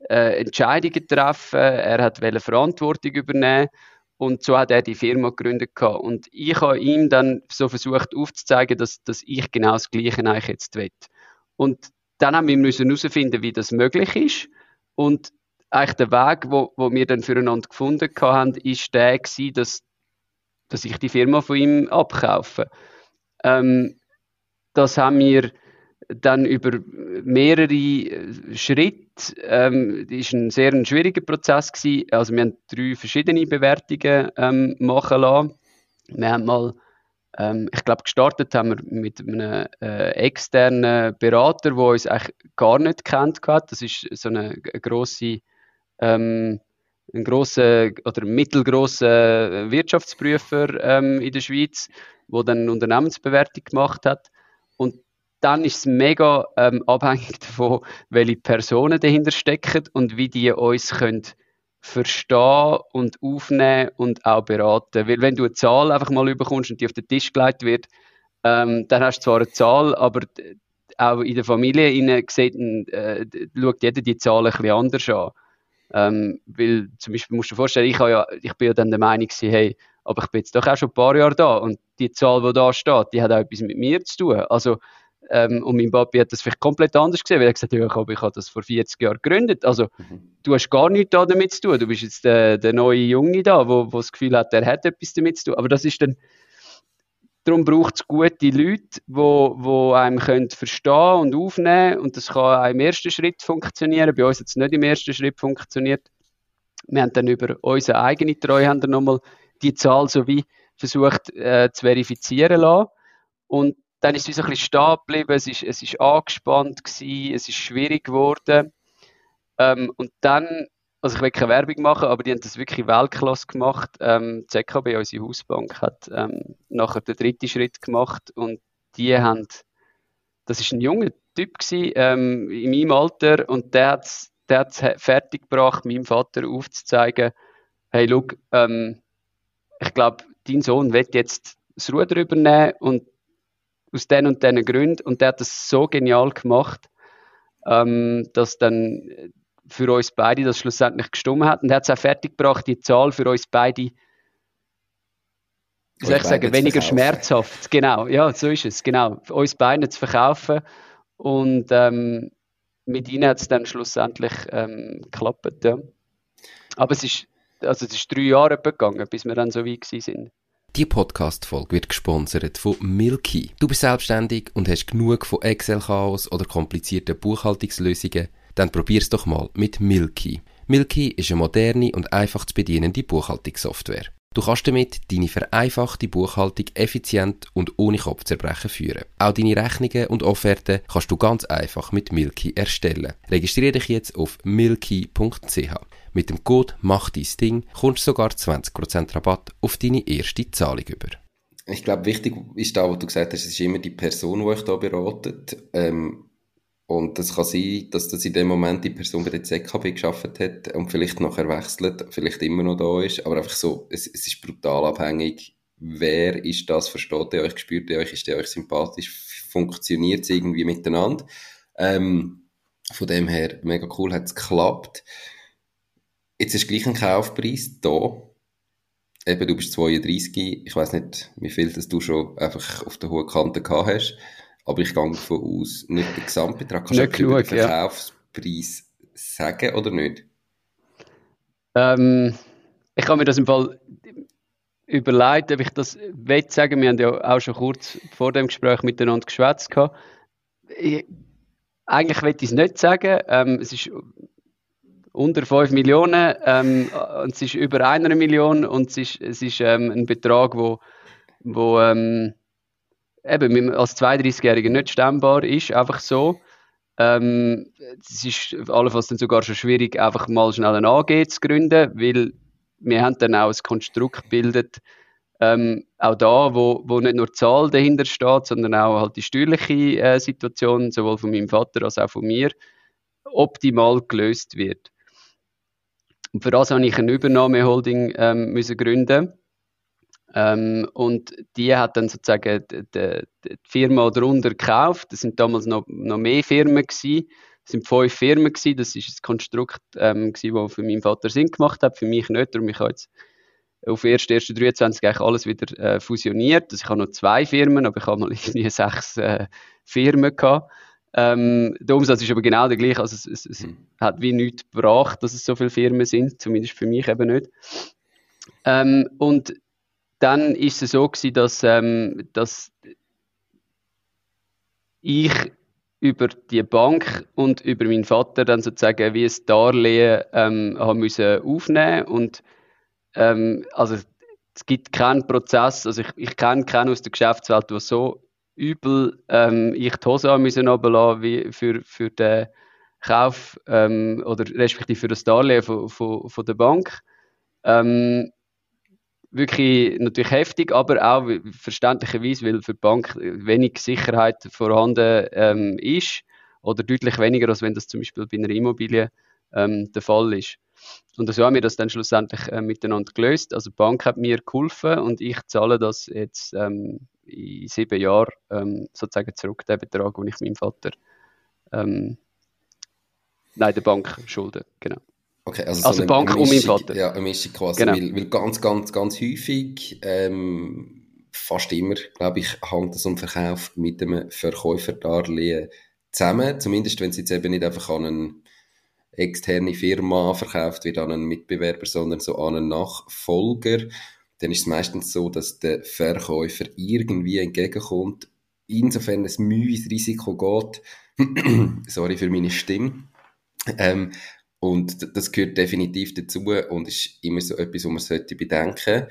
äh, Entscheidungen treffen. Er hat wollen Verantwortung übernehmen. Und so hat er die Firma gegründet. Gehabt. Und ich habe ihm dann so versucht aufzuzeigen, dass, dass ich genau das Gleiche eigentlich jetzt will. Und dann haben wir müssen herausfinden, wie das möglich ist. Und eigentlich der Weg, wo, wo wir dann füreinander gefunden haben, ist der gewesen, dass, dass ich die Firma von ihm abkaufe. Ähm, das haben wir dann über mehrere Schritte, ähm, das war ein sehr ein schwieriger Prozess gewesen. Also wir haben drei verschiedene Bewertungen ähm, machen lassen. Wir haben mal ähm, ich glaube, gestartet haben wir mit einem äh, externen Berater, der uns eigentlich gar nicht kennt. Das ist so eine, eine grosse, ähm, ein grosser oder mittelgroßer Wirtschaftsprüfer ähm, in der Schweiz, wo dann eine Unternehmensbewertung gemacht hat. Und dann ist es mega ähm, abhängig davon, welche Personen dahinter stecken und wie die uns können verstehen und aufnehmen und auch beraten. Weil wenn du eine Zahl einfach mal überkommst und die auf den Tisch gelegt wird, ähm, dann hast du zwar eine Zahl, aber auch in der Familie sieht, äh, schaut jeder die Zahlen ein bisschen anders an. Ähm, weil zum Beispiel musst du dir vorstellen, ich, ja, ich bin ja dann der Meinung hey, aber ich bin jetzt doch auch schon ein paar Jahre da und die Zahl, die da steht, die hat auch etwas mit mir zu tun. Also, ähm, und mein Papi hat das vielleicht komplett anders gesehen, weil er gesagt hat, ja, ich habe, ich habe das vor 40 Jahren gegründet. Also, mhm. du hast gar nichts da damit zu tun. Du bist jetzt der, der neue Junge da, wo, wo das Gefühl hat, der hat etwas damit zu tun. Aber das ist dann, darum braucht es gute Leute, wo, wo einem können verstehen und aufnehmen und das kann auch im ersten Schritt funktionieren. Bei uns hat es nicht im ersten Schritt funktioniert. Wir haben dann über unsere eigene Treuhänder nochmal die Zahl so wie versucht äh, zu verifizieren lassen. Und dann ist es ein bisschen stehen geblieben, es ist, es ist angespannt gewesen, es ist schwierig geworden. Ähm, und dann, also ich will keine Werbung machen, aber die haben das wirklich Weltklasse gemacht. Ähm, die ZKB, unsere Hausbank, hat ähm, nachher den dritten Schritt gemacht und die haben, das ist ein junger Typ gewesen, ähm, in meinem Alter und der hat es der fertig gebracht, meinem Vater aufzuzeigen, hey, schau, ähm, ich glaube, dein Sohn wird jetzt das Ruder übernehmen und aus den und diesen Gründen. Und der hat das so genial gemacht, ähm, dass dann für uns beide das schlussendlich gestummen hat. Und er hat es auch fertiggebracht, die Zahl für uns beide, wie soll ich sagen, weniger schmerzhaft. Genau, ja, so ist es, genau. Für uns beide zu verkaufen. Und ähm, mit ihnen hat es dann schlussendlich ähm, geklappt. Ja. Aber es ist, also es ist drei Jahre gegangen, bis wir dann so weit sind. Die Podcast-Folge wird gesponsert von Milky. Du bist selbstständig und hast genug von Excel-Chaos oder komplizierten Buchhaltungslösungen? Dann probier's doch mal mit Milky. Milky ist eine moderne und einfach zu bedienende Buchhaltungssoftware. Du kannst damit deine vereinfachte Buchhaltung effizient und ohne Kopfzerbrechen führen. Auch deine Rechnungen und Offerten kannst du ganz einfach mit Milky erstellen. Registriere dich jetzt auf milky.ch. Mit dem Code Mach dein Ding kommst du sogar 20% Rabatt auf deine erste Zahlung über. Ich glaube, wichtig ist da, was du gesagt hast, es ist immer die Person, die euch da beratet. Ähm, und das kann sein, dass das in dem Moment die Person bei der ZKB geschafft hat und vielleicht nachher wechselt, vielleicht immer noch da ist. Aber einfach so, es, es ist brutal abhängig, wer ist das, versteht ihr euch, spürt ihr euch, ist ihr euch sympathisch, funktioniert es irgendwie miteinander. Ähm, von dem her, mega cool, hat es geklappt. Jetzt ist gleich ein Kaufpreis da. Eben, du bist 32, ich weiß nicht, wie viel das du schon einfach auf der hohen Kante gehabt hast, aber ich gehe davon aus, nicht der Gesamtbetrag. Kannst nicht du genug, den Verkaufspreis ja. sagen oder nicht? Ähm, ich habe mir das im Fall überlegt, ob ich das will sagen. Wir haben ja auch schon kurz vor dem Gespräch miteinander geschwätzt. Ich, eigentlich will ich es nicht sagen. Ähm, es ist unter 5 Millionen ähm, und es ist über einer Million und es ist, es ist ähm, ein Betrag, wo, wo ähm, eben als 32-Jähriger nicht stemmbar ist, einfach so. Ähm, es ist allenfalls dann sogar schon schwierig, einfach mal schnell ein AG zu gründen, weil wir haben dann auch ein Konstrukt gebildet, ähm, auch da, wo, wo nicht nur die Zahl dahinter steht, sondern auch halt die steuerliche äh, Situation, sowohl von meinem Vater als auch von mir, optimal gelöst wird. Und für das habe ich eine Übernahmeholding ähm, müssen gründen. Ähm, und die hat dann sozusagen die, die, die Firma darunter gekauft. Das sind damals noch, noch mehr Firmen gewesen. Das sind fünf Firmen gewesen. Das ist ein Konstrukt, ähm, gewesen, das für meinen Vater Sinn gemacht hat, für mich nicht. Darum ich jetzt auf 1.1.23 eigentlich alles wieder äh, fusioniert. Also ich habe noch zwei Firmen, aber ich habe mal irgendwie sechs äh, Firmen gehabt. Ähm, der Umsatz ist aber genau der gleiche. Also es, es, es mhm. hat wie nichts gebracht, dass es so viele Firmen sind, zumindest für mich eben nicht. Ähm, und dann ist es so gewesen, dass, ähm, dass ich über die Bank und über meinen Vater dann sozusagen wie ein Darlehen ähm, haben müssen aufnehmen und ähm, also es gibt keinen Prozess, also ich, ich kenne keinen aus der Geschäftswelt, der so übel ähm, ich die Hose haben müssen wie für, für den Kauf ähm, oder respektive für das Darlehen von, von, von der Bank. Ähm, wirklich natürlich heftig, aber auch verständlicherweise, weil für die Bank wenig Sicherheit vorhanden ähm, ist oder deutlich weniger, als wenn das zum Beispiel bei einer Immobilie ähm, der Fall ist. Und so haben wir das dann schlussendlich äh, miteinander gelöst. Also die Bank hat mir geholfen und ich zahle das jetzt ähm, in sieben Jahren ähm, sozusagen zurück, den Betrag, den ich meinem Vater, ähm, nein, der Bank schulde, genau. Okay, also, also so Bank Mischung, um meinen Vater. Ja, eine Mischung quasi, Genau. weil, weil ganz, ganz, ganz häufig, ähm, fast immer, glaube ich, hängt das um Verkauf mit einem Verkäuferdarlehen zusammen, zumindest wenn es jetzt eben nicht einfach an eine externe Firma verkauft wird, an einen Mitbewerber, sondern so an einen Nachfolger, dann ist es meistens so, dass der Verkäufer irgendwie entgegenkommt, insofern es Mühe ins Risiko geht, sorry für meine Stimme, ähm, und das gehört definitiv dazu und ist immer so etwas, was man sollte bedenken.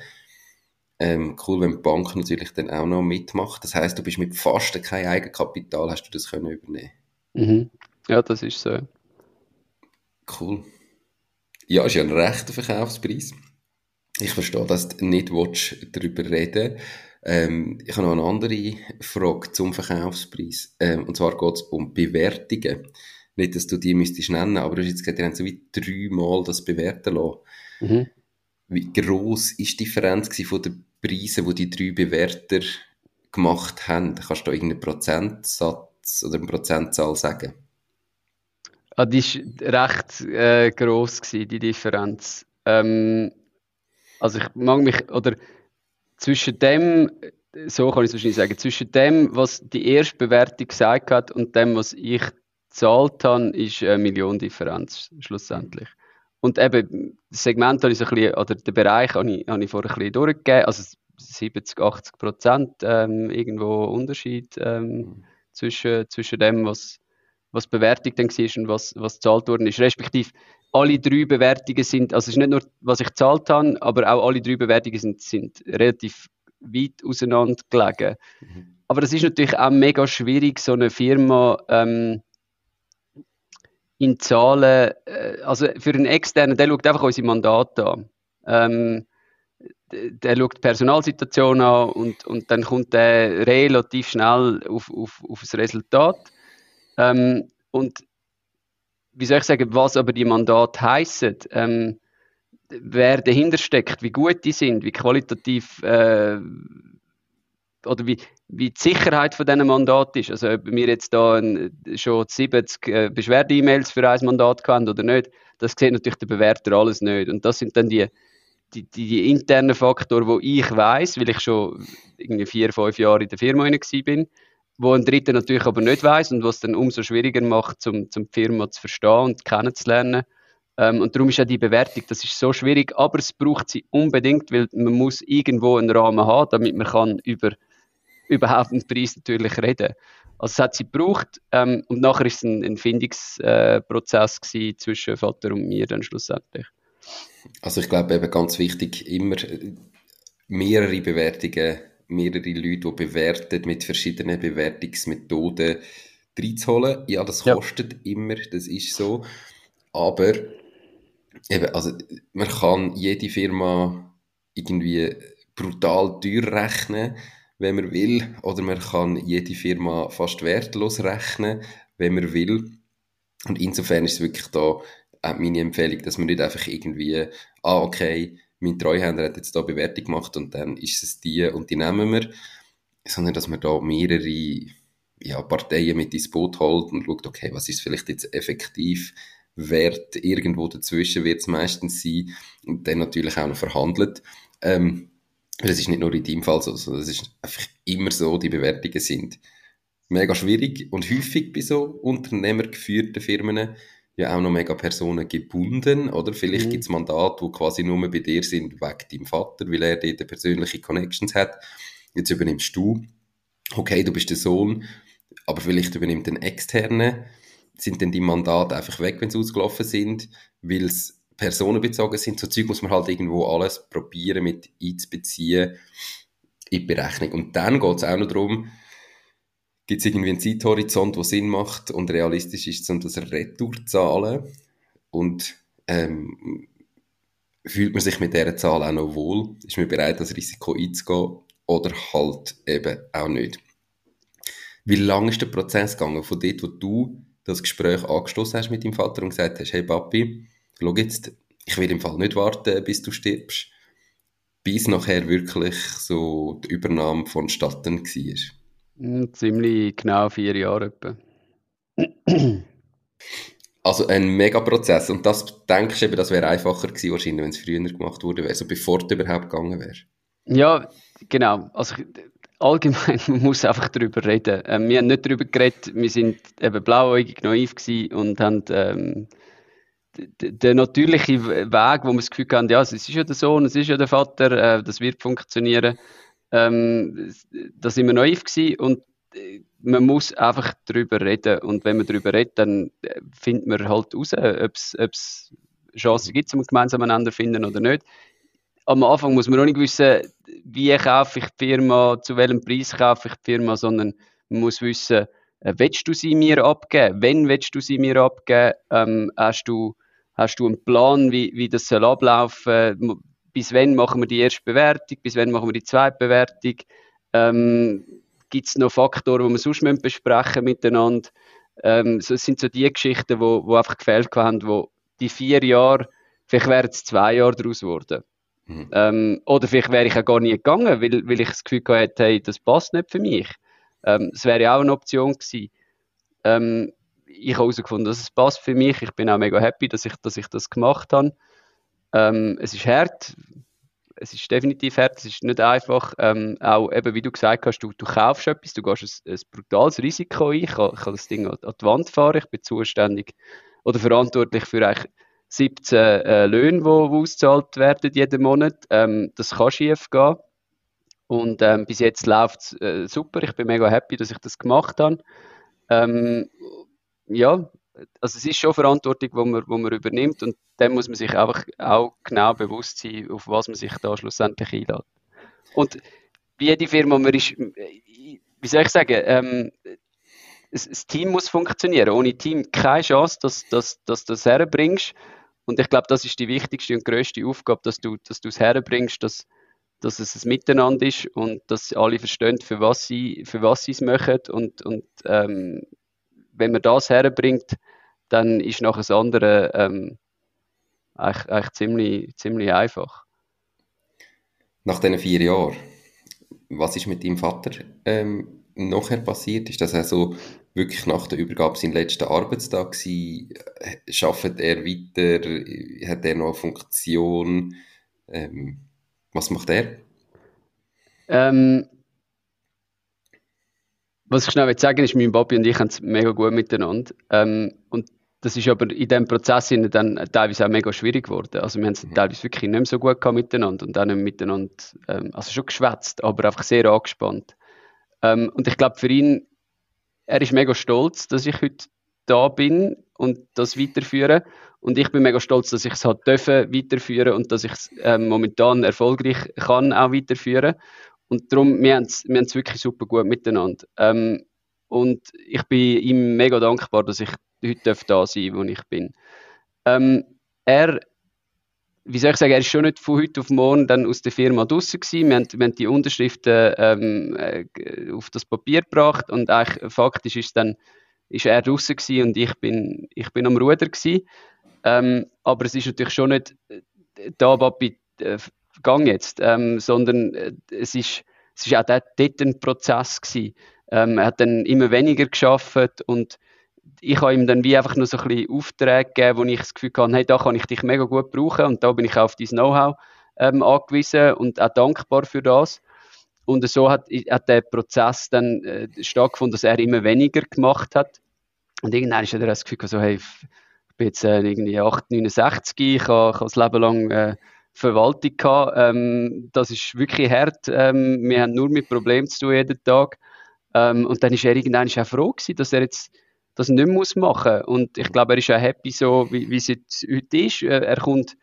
Ähm, cool, wenn die Bank natürlich dann auch noch mitmacht. Das heißt, du bist mit fast kein Eigenkapital, hast du das können übernehmen. Mhm. Ja, das ist so. Cool. Ja, ist ja ein rechter Verkaufspreis. Ich verstehe, dass du nicht willst, darüber reden ähm, Ich habe noch eine andere Frage zum Verkaufspreis. Ähm, und zwar geht es um Bewertungen. Nicht, dass du die müsstest nennen, aber du hast jetzt gesagt, ihr habt so wie dreimal das bewerten lassen. Mhm. Wie gross ist die Differenz von den Preisen, die die drei Bewerter gemacht haben? Kannst du da irgendeinen Prozentsatz oder eine Prozentzahl sagen? Ah, die war recht äh, gross, gewesen, die Differenz. Ähm, also ich mag mich, oder zwischen dem, so kann ich es wahrscheinlich sagen, zwischen dem, was die erste Bewertung gesagt hat und dem, was ich gezahlt habe, ist eine Million Differenz schlussendlich. Und eben, das Segment habe ich so ein bisschen, oder den Bereich habe ich, habe ich vorher ein bisschen durchgegeben, also 70, 80 Prozent ähm, irgendwo Unterschied ähm, zwischen, zwischen dem, was, was Bewertung dann war und was, was gezahlt worden ist. Respektive alle drei Bewertungen sind, also es ist nicht nur, was ich gezahlt habe, aber auch alle drei Bewertungen sind, sind relativ weit auseinander gelegen. Aber das ist natürlich auch mega schwierig, so eine Firma ähm, in Zahlen, äh, also für einen externen, der schaut einfach unsere Mandate an. Ähm, der, schaut die Personalsituation an und, und dann kommt der relativ schnell auf, auf, auf das Resultat. Ähm, und wie soll ich sagen, was aber die Mandate heissen, ähm, wer dahinter steckt, wie gut die sind, wie qualitativ äh, oder wie, wie die Sicherheit von diesem Mandat ist. Also ob wir jetzt da ein, schon 70 äh, Beschwerde-E-Mails für ein Mandat haben oder nicht, das sieht natürlich der Bewerter alles nicht. Und das sind dann die, die, die, internen Faktoren, wo ich weiß, weil ich schon irgendwie vier, fünf Jahre in der Firma bin, wo ein Dritter natürlich aber nicht weiß und was dann umso schwieriger macht, zum, zum die Firma zu verstehen und kennenzulernen. Ähm, und darum ist ja die Bewertung, das ist so schwierig, aber es braucht sie unbedingt, weil man muss irgendwo einen Rahmen haben, damit man kann über überhaupt einen Preis natürlich reden. Also es hat sie gebraucht ähm, und nachher ist es ein, ein Findungsprozess äh, zwischen Vater und mir dann schlussendlich. Also ich glaube eben ganz wichtig, immer äh, mehrere Bewertungen, mehrere Leute, die bewerten, mit verschiedenen Bewertungsmethoden reinzuholen. Ja, das Ja. kostet immer, das ist so. Aber eben, also man kann jede Firma irgendwie brutal teuer rechnen, wenn man will, oder man kann jede Firma fast wertlos rechnen, wenn man will. Und insofern ist es wirklich da auch meine Empfehlung, dass man nicht einfach irgendwie, ah, okay, mein Treuhänder hat jetzt da Bewertung gemacht und dann ist es die und die nehmen wir, sondern dass man da mehrere ja, Parteien mit ins Boot holt und schaut, okay, was ist vielleicht jetzt effektiv wert, irgendwo dazwischen wird es meistens sein und dann natürlich auch noch verhandelt. Ähm, das ist nicht nur in deinem Fall so, sondern es ist einfach immer so, die Bewertungen sind mega schwierig und häufig bei so unternehmergeführten Firmen ja auch noch mega Personen gebunden, oder? Vielleicht Mhm. gibt es Mandate, die quasi nur bei dir sind, wegen deinem Vater, weil er dort persönliche Connections hat. Jetzt übernimmst du, okay, du bist der Sohn, aber vielleicht übernimmt ein Externe, sind dann die Mandate einfach weg, wenn sie ausgelaufen sind, weil es personenbezogen sind. So Zeug muss man halt irgendwo alles probieren mit einzubeziehen in die Berechnung. Und dann geht es auch noch darum, gibt es irgendwie einen Zeithorizont, der Sinn macht und realistisch ist, um das Retour zu zahlen. Und ähm, fühlt man sich mit dieser Zahl auch noch wohl? Ist man bereit, das Risiko einzugehen? Oder halt eben auch nicht? Wie lange ist der Prozess gegangen von dort, wo du das Gespräch angestoßen hast mit deinem Vater und gesagt hast, hey Papi, schau jetzt, ich will im Fall nicht warten, bis du stirbst, bis nachher wirklich so die Übernahme vonstatten war? Hm, ziemlich genau vier Jahre etwa. Also ein Megaprozess. Und das denkst du eben, das wäre einfacher gewesen, wahrscheinlich, wenn es früher gemacht wurde, also bevor du überhaupt gegangen wärst. Ja, genau. Also allgemein, man muss einfach darüber reden. Ähm, wir haben nicht darüber geredet, wir sind eben blauäugig naiv gewesen und haben ähm, der natürliche Weg, wo wir das Gefühl haben, ja, es ist ja der Sohn, es ist ja der Vater, äh, das wird funktionieren, ähm, da sind wir naiv gewesen und äh, man muss einfach darüber reden. Und wenn man darüber redet, dann äh, findet man halt raus, ob es Chancen gibt, um gemeinsam einander finden oder nicht. Am Anfang muss man auch nicht wissen, wie kaufe ich die Firma, zu welchem Preis kaufe ich die Firma, sondern man muss wissen, äh, willst du sie mir abgeben? Wenn willst du sie mir abgeben? Ähm, hast, du, hast du einen Plan, wie, wie das soll ablaufen? Bis wann machen wir die erste Bewertung? Bis wann machen wir die zweite Bewertung? Ähm, Gibt es noch Faktoren, die wir sonst besprechen miteinander? Ähm, so, das sind so die Geschichten, die wo, wo einfach gefällt haben, wo die vier Jahre, vielleicht wären es zwei Jahre daraus geworden. Mhm. Ähm, oder vielleicht wäre ich ja gar nie gegangen, weil, weil ich das Gefühl hatte, hey, das passt nicht für mich. Ähm, das wäre ja auch eine Option gewesen. Ähm, ich habe herausgefunden, dass es passt für mich. Ich bin auch mega happy, dass ich, dass ich das gemacht habe. Ähm, es ist hart, es ist definitiv hart, es ist nicht einfach. Ähm, auch eben, wie du gesagt hast, du, du kaufst etwas, du gehst ein, ein brutales Risiko ein. Ich kann, ich kann das Ding an, an, die Wand fahren, ich bin zuständig oder verantwortlich für eigentlich 17 äh, Löhne, die, die ausgezahlt werden jeden Monat. Ähm, das kann schief gehen. Und ähm, bis jetzt läuft es äh, super. Ich bin mega happy, dass ich das gemacht habe. Ähm, ja, also es ist schon Verantwortung, die man, man übernimmt und dem muss man sich einfach auch genau bewusst sein, auf was man sich da schlussendlich einlädt. Und wie jede Firma, man ist, wie soll ich sagen, ähm, das Team muss funktionieren. Ohne Team keine Chance, dass, dass, dass du das herbringst. Und ich glaube, das ist die wichtigste und größte Aufgabe, dass du, dass es herbringst, dass, dass es ein Miteinander ist und dass alle verstehen, für was sie, für was sie es machen und, und ähm, wenn man das herbringt, dann ist nachher das andere ähm, eigentlich, eigentlich ziemlich, ziemlich einfach. Nach diesen vier Jahren, was ist mit deinem Vater ähm, nachher passiert? Ist das also wirklich nach der Übergabe sein letzter Arbeitstag gewesen? Schafft er weiter? Hat er noch eine Funktion? Ähm, was macht er? Ähm, was ich schnell sagen ist, mein Papi und ich haben es mega gut miteinander. Ähm, und das ist aber in diesem Prozess dann teilweise auch mega schwierig geworden. Also wir haben es mhm. teilweise wirklich nicht mehr so gut gehabt miteinander und auch nicht miteinander, ähm, also schon geschwätzt, aber einfach sehr angespannt. Ähm, und ich glaube für ihn, er ist mega stolz, dass ich heute da bin und das weiterführe. Und ich bin mega stolz, dass ich es halt dürfen weiterführen und dass ich es ähm, momentan erfolgreich kann auch weiterführen. Und darum, wir haben es wir wirklich super gut miteinander. Ähm, und ich bin ihm mega dankbar, dass ich heute da sein darf, wo ich bin. Ähm, er, wie soll ich sagen, er ist schon nicht von heute auf morgen dann aus der Firma draußen gewesen. Wir haben, wir haben die Unterschriften ähm, äh, auf das Papier gebracht und eigentlich faktisch ist dann ist er draußen gewesen und ich bin, ich bin am Ruder gewesen. Ähm, aber es ist natürlich schon nicht äh, da, Papi, äh, Gang jetzt, ähm, sondern äh, es ist, es ist auch dort, dort ein Prozess gewesen. Ähm, er hat dann immer weniger geschafft und ich habe ihm dann wie einfach nur so ein bisschen Aufträge gegeben, wo ich das Gefühl hatte, hey, da kann ich dich mega gut brauchen und da bin ich auch auf dein Know-how ähm, angewiesen und auch dankbar für das. Und so hat, hat der Prozess dann äh, stattgefunden, dass er immer weniger gemacht hat. Und irgendwann hat er das Gefühl so, hey, ich bin jetzt äh, irgendwie 8, 69, ich habe, ich habe das Leben lang äh, Verwaltung gehabt. Ähm, das ist wirklich hart. Ähm, wir haben nur mit Problemen zu tun jeden Tag. Ähm, und dann ist er irgendwann auch froh gewesen, dass er jetzt das nicht mehr machen muss. Und ich glaube, er ist auch happy so, wie, es heute ist. Er kommt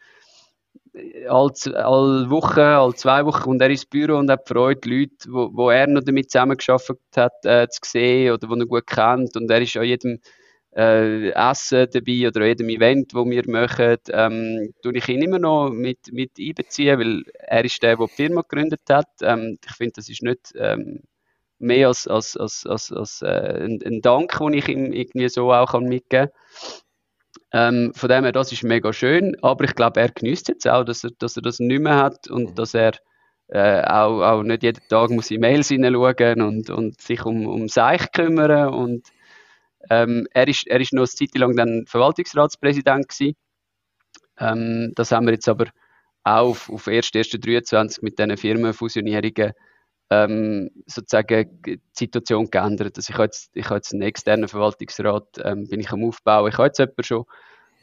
alle, alle Wochen, alle zwei Wochen kommt er ins Büro und hat Freude, Leute, wo, wo er noch damit zusammengearbeitet hat, äh, zu sehen oder die er gut kennt. Und er ist an jedem äh, Essen dabei oder jedem Event, wo wir machen, ähm, tue ich ihn immer noch mit, mit einbeziehen, weil er ist der, der die Firma gegründet hat. Ähm, ich finde, das ist nicht ähm, mehr als, als, als, als, als äh, ein, ein, Dank, den ich ihm irgendwie so auch kann mitgeben kann. Ähm, von dem her, das ist mega schön, aber ich glaube, er genießt jetzt auch, dass er, dass er das nicht mehr hat und mhm. dass er äh, auch, auch nicht jeden Tag muss in Mails hineinschauen und, und sich um, um Seich kümmern und ähm, er, ist, er ist noch eine Zeit lang dann Verwaltungsratspräsident gewesen. Ähm, das haben wir jetzt aber auch auf, auf 1.1.23 mit diesen Firmenfusionierungen ähm, sozusagen die Situation geändert. Also ich habe jetzt, ich habe jetzt einen externen Verwaltungsrat, ähm, bin ich am Aufbauen. Ich habe jetzt jemanden schon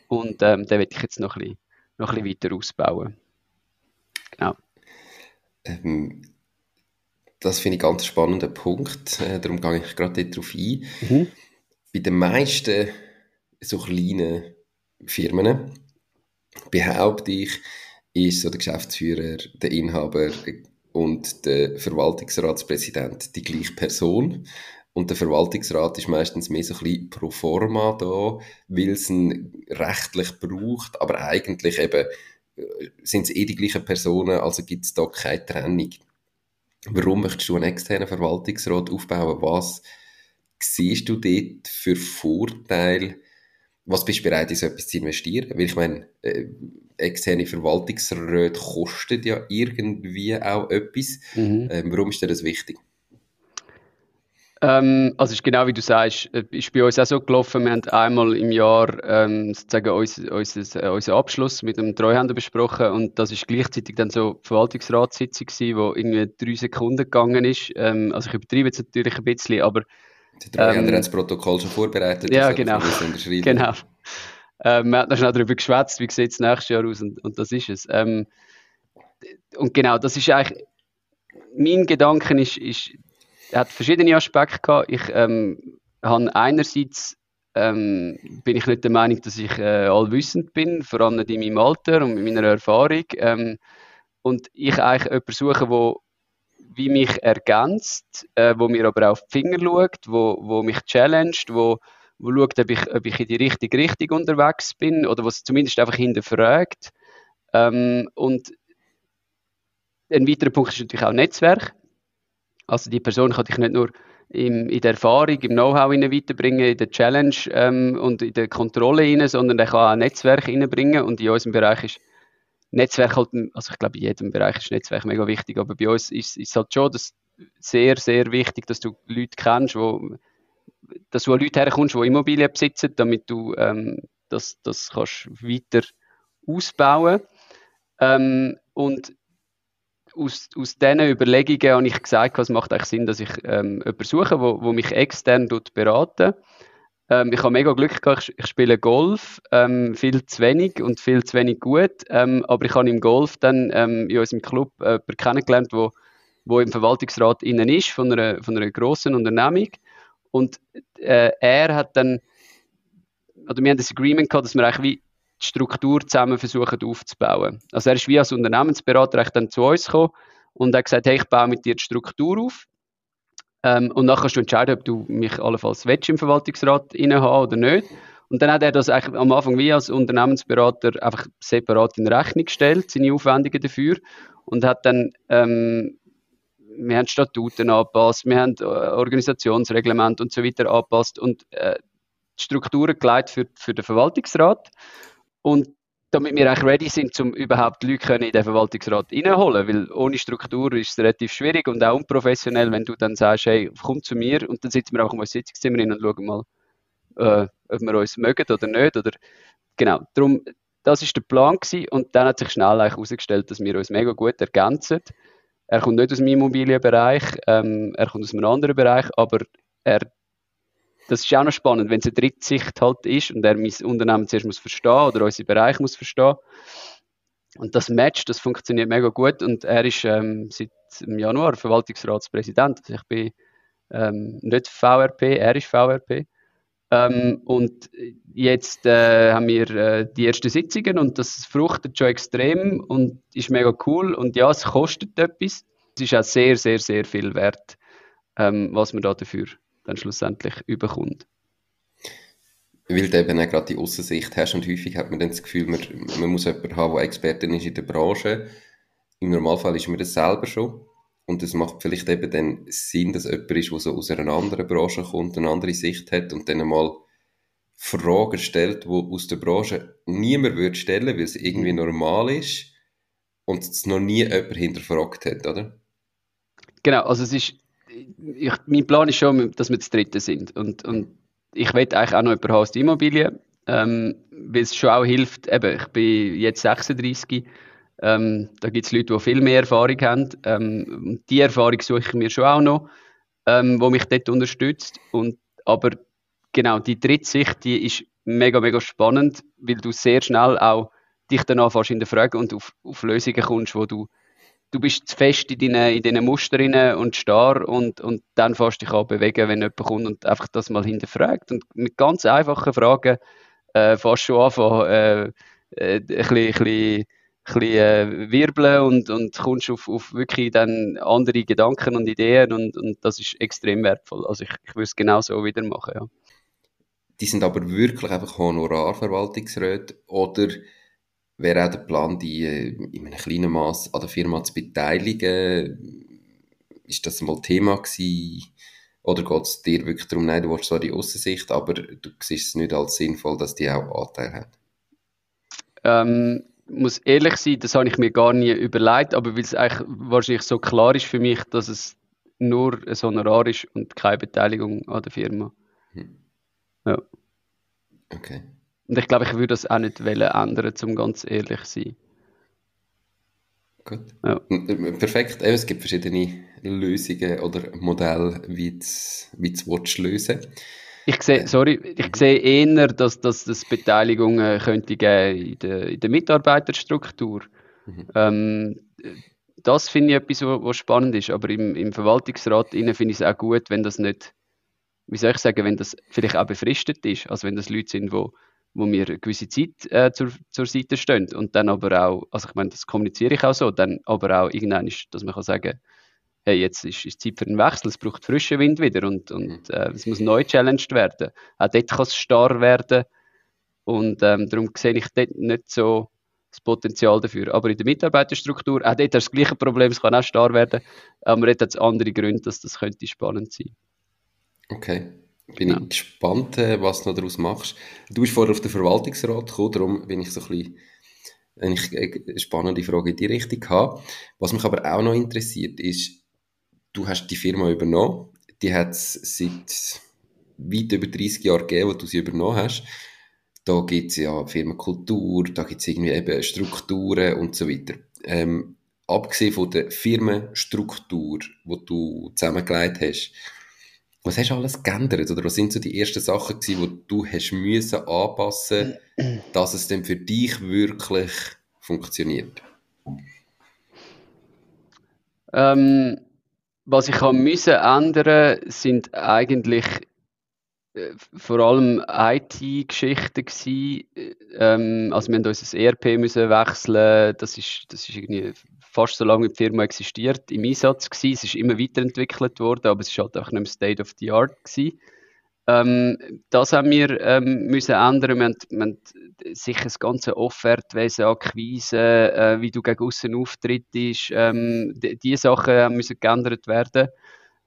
und ähm, den werde ich jetzt noch ein bisschen, noch ein bisschen weiter ausbauen. Genau. Ähm, das finde ich einen ganz spannenden Punkt. Äh, darum gehe ich gerade darauf ein. Mhm. Bei den meisten so kleinen Firmen behaupte ich, ist so der Geschäftsführer, der Inhaber und der Verwaltungsratspräsident die gleiche Person. Und der Verwaltungsrat ist meistens mehr so ein bisschen pro forma da, weil es ihn rechtlich braucht, aber eigentlich eben äh, sind es eh die gleichen Personen, also gibt es da keine Trennung. Warum möchtest du einen externen Verwaltungsrat aufbauen? Was siehst du dort für Vorteile? Was bist du bereit, in so etwas zu investieren? Weil ich meine, äh, externe Verwaltungsräte kosten ja irgendwie auch etwas. Mhm. Ähm, warum ist dir das wichtig? Ähm, also ist genau wie du sagst, äh, ist bei uns auch so gelaufen. Wir haben einmal im Jahr ähm, sozusagen unser, unser, äh, unseren Abschluss mit dem Treuhänder besprochen und das ist gleichzeitig dann so die Verwaltungsratssitzung gewesen, wo irgendwie drei Sekunden gegangen ist. Ähm, also ich übertreibe jetzt natürlich ein bisschen, aber Treuhänder ähm, hat das Protokoll schon vorbereitet. Ja, genau. genau. Ähm, wir haben schnell darüber geschwätzt, wie sieht es nächstes Jahr aus und, und das ist es. Ähm, und genau, das ist eigentlich, mein Gedanke ist, ist hat verschiedene Aspekte gehabt. Ich ähm, habe einerseits ähm, bin ich nicht der Meinung, dass ich äh, allwissend bin, vor allem nicht in meinem Alter und mit meiner Erfahrung. Ähm, und ich eigentlich jemanden suche, der wie mich ergänzt, äh, wo mir aber auf die Finger schaut, wo, wo mich challenged, wo, wo schaut, ob ich, ob ich in die richtige Richtung unterwegs bin oder was zumindest einfach hinterfragt. Ähm, und ein weiterer Punkt ist natürlich auch Netzwerk. Also die Person kann dich nicht nur im, in der Erfahrung, im Know-how weiterbringen, in der Challenge ähm, und in der Kontrolle rein, sondern er kann auch ein Netzwerk reinbringen und in unserem Bereich ist Netzwerk halt, also ich glaube in jedem Bereich ist Netzwerk mega wichtig, aber bei uns ist es halt schon das sehr, sehr wichtig, dass du Leute kennst, wo, dass du an Leute herkommst, die Immobilien besitzen, damit du ähm, das, das kannst weiter ausbauen. Ähm, und aus, aus diesen Überlegungen habe ich gesagt, was macht eigentlich Sinn, dass ich ähm, jemanden suche, wo, mich extern beraten ähm, ich habe mega Glück gehabt, ich, spiele Golf, ähm, viel zu wenig und viel zu wenig gut, ähm, aber ich habe im Golf dann ähm, in unserem Club jemanden kennengelernt, wo, wo im Verwaltungsrat innen ist, von einer, von einer grossen Unternehmung. Und äh, er hat dann, oder wir haben das Agreement gehabt, dass wir eigentlich wie die Struktur zusammen versuchen aufzubauen. Also er ist wie als Unternehmensberater dann zu uns gekommen und hat gesagt, hey, ich baue mit dir die Struktur auf ähm, und dann kannst du entscheiden, ob du mich allenfalls willst im Verwaltungsrat haben oder nicht. Und dann hat er das eigentlich am Anfang wie als Unternehmensberater einfach separat in Rechnung gestellt, seine Aufwendungen dafür und hat dann ähm, wir haben Statuten angepasst, wir haben äh, Organisationsreglement und so weiter angepasst und äh, die Strukturen geleitet für, für den Verwaltungsrat. Und damit wir eigentlich ready sind, um überhaupt Leute in den Verwaltungsrat reinholen, weil ohne Struktur ist es relativ schwierig und auch unprofessionell, wenn du dann sagst, hey, komm zu mir und dann sitzen wir mal im Sitzungszimmer rein und schauen mal, äh, ob wir uns mögen oder nicht. Oder, genau, darum, das ist der Plan gewesen und dann hat sich schnell herausgestellt, dass wir uns mega gut ergänzen. Er kommt nicht aus dem Immobilienbereich, ähm, er kommt aus einem anderen Bereich, aber er das ist auch noch spannend, wenn es eine Drittsicht halt ist und er mein Unternehmen zuerst muss verstehen oder unseren Bereich muss verstehen. Und das Match, das funktioniert mega gut und er ist ähm, seit Januar Verwaltungsratspräsident. Also ich bin ähm, nicht VRP, er ist VRP. Ähm, und jetzt äh, haben wir äh, die ersten Sitzungen und das fruchtet schon extrem und ist mega cool. Und ja, es kostet etwas. Es ist auch sehr, sehr, sehr viel wert, ähm, was man da dafür dann schlussendlich überkommt. weil du eben auch gerade die Aussicht hast und häufig hat man dann das Gefühl, man, man muss jemanden haben, der Expertin ist in der Branche. Im Normalfall ist man das selber schon. Und es macht vielleicht eben dann Sinn, dass jemand ist, der so aus einer anderen Branche kommt, eine andere Sicht hat und dann einmal Fragen stellt, die aus der Branche niemand würde stellen, weil es irgendwie normal ist und es noch nie jemand hinterfragt hat, oder? Genau, also es ist, ich, mein Plan ist schon, dass wir das Dritte sind und, und ich will eigentlich auch noch jemanden haben aus der Immobilie, ähm, weil es schon auch hilft, eben, ich bin jetzt 36, ähm, da gibt es Leute, die viel mehr Erfahrung haben. Ähm, die Erfahrung suche ich mir schon auch noch, ähm, wo mich dort unterstützt. Und, aber genau, die Drittsicht, die ist mega, mega spannend, weil du sehr schnell auch dich dann anfängst in der Frage und auf, auf Lösungen kommst, wo du du bist zu fest in deinen, in deinen Mustern und starr und, und dann fährst dich auch bewegen, wenn jemand kommt und einfach das mal hinterfragt. Und mit ganz einfachen Fragen äh, fährst schon anfangen, äh, äh, ein bisschen, ein bisschen, ein bisschen äh, wirbeln und, und kommst auf, auf wirklich dann andere Gedanken und Ideen und, und das ist extrem wertvoll. Also ich, ich würde es genau so wieder machen, ja. Die sind aber wirklich einfach Honorarverwaltungsräte oder wäre auch der Plan, die äh, in einem kleinen Maß an der Firma zu beteiligen. Ist das mal Thema gewesen? Oder geht es dir wirklich darum, nein, du willst zwar die Aussicht, aber du siehst es nicht als sinnvoll, dass die auch Anteil haben? Ähm, muss ehrlich sein, das habe ich mir gar nie überlegt, aber weil es eigentlich wahrscheinlich so klar ist für mich, dass es nur ein Honorar ist und keine Beteiligung an der Firma. Hm. Ja. Okay. Und ich glaube, ich würde das auch nicht ändern, um ganz ehrlich zu sein. Gut. Ja. Perfekt. Es gibt verschiedene Lösungen oder Modelle, wie du es lösen ich sehe, äh, sorry, ich sehe eher, dass, dass das Beteiligungen könnte geben in der, in der Mitarbeiterstruktur. Mhm. Ähm, das finde ich etwas, was spannend ist. Aber im, im Verwaltungsrat finde ich es auch gut, wenn das nicht, wie soll ich sagen, wenn das vielleicht auch befristet ist. Also wenn das Leute sind, die wo mir eine gewisse Zeit äh, zur, zur Seite stehen und dann aber auch, also ich meine, das kommuniziere ich auch so, dann aber auch irgendwann ist, dass man kann sagen, hey, jetzt ist, es Zeit für einen Wechsel, es braucht frischen Wind wieder und, und äh, es muss neu challenged werden. Auch dort kann es starr werden und ähm, darum sehe ich dort nicht so das Potenzial dafür. Aber in der Mitarbeiterstruktur, auch dort hast das gleiche Problem, es kann auch starr werden, aber dort hat es andere Gründe, dass das könnte spannend sein. Okay. Bin ja. ich gespannt, äh, was du noch daraus machst. Du bist vorher auf den Verwaltungsrat gekommen, darum bin ich so ein bisschen eine spannende Frage in die Richtung habe. Was mich aber auch noch interessiert, ist, du hast die Firma übernommen. Die hat es seit weit über 30 Jahren gegeben, wo du sie übernommen hast. Da gibt es ja Firmenkultur, da gibt es irgendwie eben Strukturen und so weiter. Ähm, abgesehen von der Firmenstruktur, die du zusammengelegt hast, was hast du alles geändert? Oder was sind so die ersten Sachen gewesen, die du hast müssen anpassen, dass es dann für dich wirklich funktioniert? Ähm, was ich haben müssen ändern, sind eigentlich äh, vor allem IT-Geschichten gewesen. Ähm, also wir haben unser ERP müssen wechseln. Das ist, das ist irgendwie fast so lange die Firma existiert, im Einsatz gewesen. Es ist immer weiterentwickelt worden, aber es ist halt einfach nicht State of the Art gewesen. Ähm, das haben wir ähm, müssen ändern. Wir haben, wir haben sicher das ganze Offertwesen, Akquise, äh, wie du gegen außen auftrittst, ähm, die, die Sachen müssen geändert werden.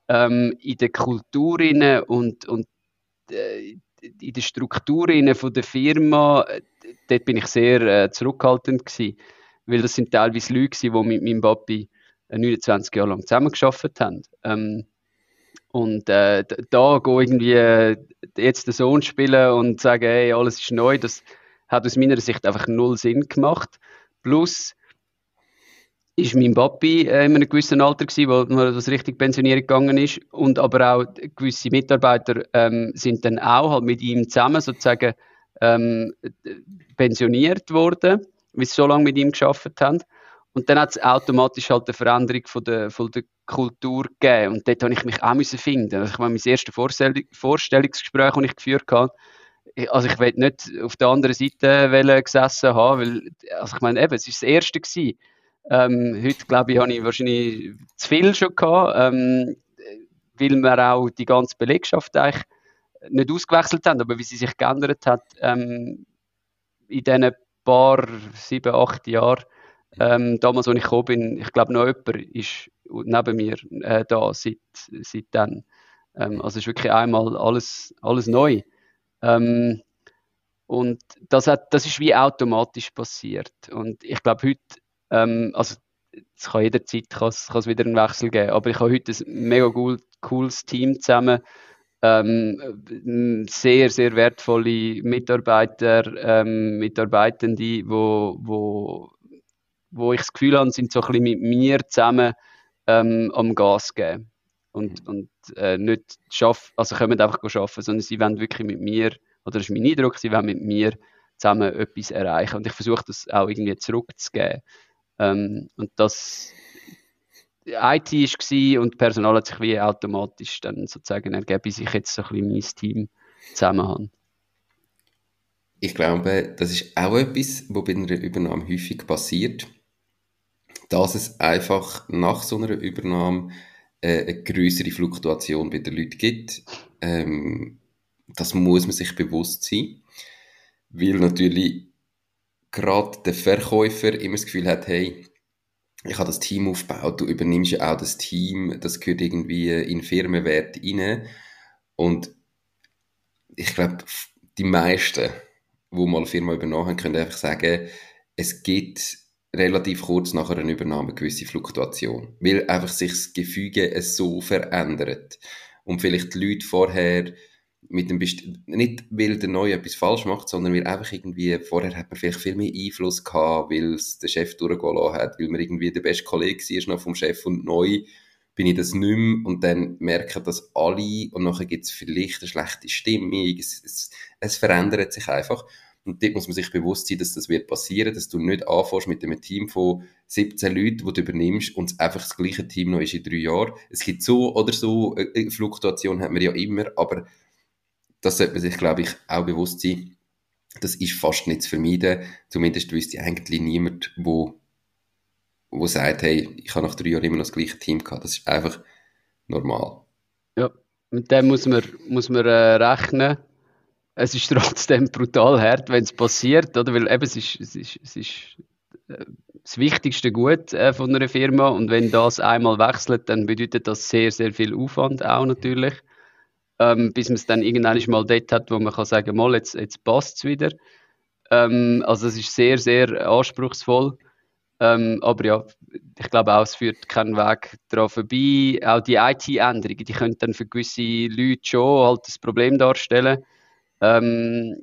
Ähm, in der Kultur und, und äh, in der Struktur der Firma, äh, dort bin ich sehr äh, zurückhaltend gewesen weil das sind teilweise Leute, die mit meinem Papi 29 Jahre lang zusammengearbeitet haben. Ähm, und äh, da go irgendwie äh, jetzt den Sohn spielen und sagen, hey, alles ist neu, das hat aus meiner Sicht einfach null Sinn gemacht. Plus ist mein Papi äh, in einem gewissen Alter gewesen, wo das richtig pensioniert gegangen ist und aber auch gewisse Mitarbeiter ähm, sind dann auch halt mit ihm zusammen sozusagen ähm, pensioniert worden weil sie so lange mit ihm geschafft haben. Und dann hat es automatisch halt eine Veränderung von der, von der Kultur gegeben. Und dort habe ich mich auch müssen finden. Ich meine, mein erstes Vorstellung, Vorstellungsgespräch, das ich geführt habe, also ich will nicht auf der anderen Seite gesessen haben, weil, also ich meine, eben, es war das erste gewesen. Ähm, heute, glaube ich, habe ich wahrscheinlich zu viel schon gehabt, ähm, weil man auch die ganze Belegschaft eigentlich nicht ausgewechselt haben, aber wie sie sich geändert hat ähm, in diesen paar, sieben, acht Jahren. Ähm, damals, als ich gekommen bin, ich glaube, noch jemand ist neben mir äh, da seit, seitdem. Ähm, also es ist wirklich einmal alles, alles neu. Ähm, und das, hat, das ist wie automatisch passiert. Und ich glaube, heute, ähm, also es kann jederzeit kann es, kann es wieder einen Wechsel geben, aber ich habe heute ein mega cool, cooles Team zusammen. Ähm, sehr, sehr wertvolle Mitarbeiter, ähm, Mitarbeitende, wo, wo, wo ich das Gefühl habe, sind so ein bisschen mit mir zusammen ähm, am Gas geben. Und, mhm. und äh, nicht schaffen, also können einfach arbeiten, sondern sie wollen wirklich mit mir, oder das ist mein Eindruck, sie wollen mit mir zusammen etwas erreichen. Und ich versuche das auch irgendwie zurückzugeben. Ähm, und das IT war und Personal hat sich wie automatisch dann sozusagen ergeben, bis ich jetzt so ein mein Team zusammen habe. Ich glaube, das ist auch etwas, was bei einer Übernahme häufig passiert, dass es einfach nach so einer Übernahme äh, eine größere Fluktuation bei den Leuten gibt. Ähm, das muss man sich bewusst sein, weil natürlich gerade der Verkäufer immer das Gefühl hat, hey, ich habe das Team aufgebaut, du übernimmst ja auch das Team, das gehört irgendwie in Firmenwert rein. Und ich glaube, die meisten, die mal eine Firma übernommen haben, können einfach sagen, es gibt relativ kurz nach einer Übernahme eine gewisse Fluktuation, weil einfach sich das Gefüge so verändert. Und vielleicht die Leute vorher mit dem Best nicht weil der Neue etwas falsch macht, sondern weil einfach irgendwie, vorher hat man vielleicht viel mehr Einfluss gehabt, weil es der Chef durchgehen lassen hat, weil man irgendwie der beste Kollege war noch vom Chef und neu bin ich das nicht mehr und dann merken das alle und nachher gibt es vielleicht eine schlechte Stimmung, es, es, es verändert sich einfach. Und dort muss man sich bewusst sein, dass das wird passieren, dass du nicht anfängst mit einem Team von 17 Leuten, die du übernimmst und einfach das gleiche Team noch ist in drei Jahren. Es gibt so oder so, eine äh, Fluktuation hat man ja immer, aber das sollte man sich, glaube ich, auch bewusst sein. Das ist fast nicht zu vermeiden. Zumindest wüsste eigentlich niemand, wo, wo sagt, hey, ich habe nach drei Jahren immer noch das gleiche Team gehabt. Das ist einfach normal. Ja, mit dem muss man, muss man äh, rechnen. Es ist trotzdem brutal hart, wenn es passiert, oder? Weil eben, es ist, es ist, es ist äh, das wichtigste Gut äh, von einer Firma und wenn das einmal wechselt, dann bedeutet das sehr, sehr viel Aufwand auch natürlich ähm, bis man es dann irgendwann mal dort hat, wo man kann sagen, mal, jetzt, jetzt passt es wieder. Ähm, also es ist sehr, sehr anspruchsvoll. Ähm, aber ja, ich glaube auch, es führt keinen Weg daran vorbei. Auch die IT-Änderungen, die können dann für gewisse Leute schon halt das Problem darstellen. Ähm,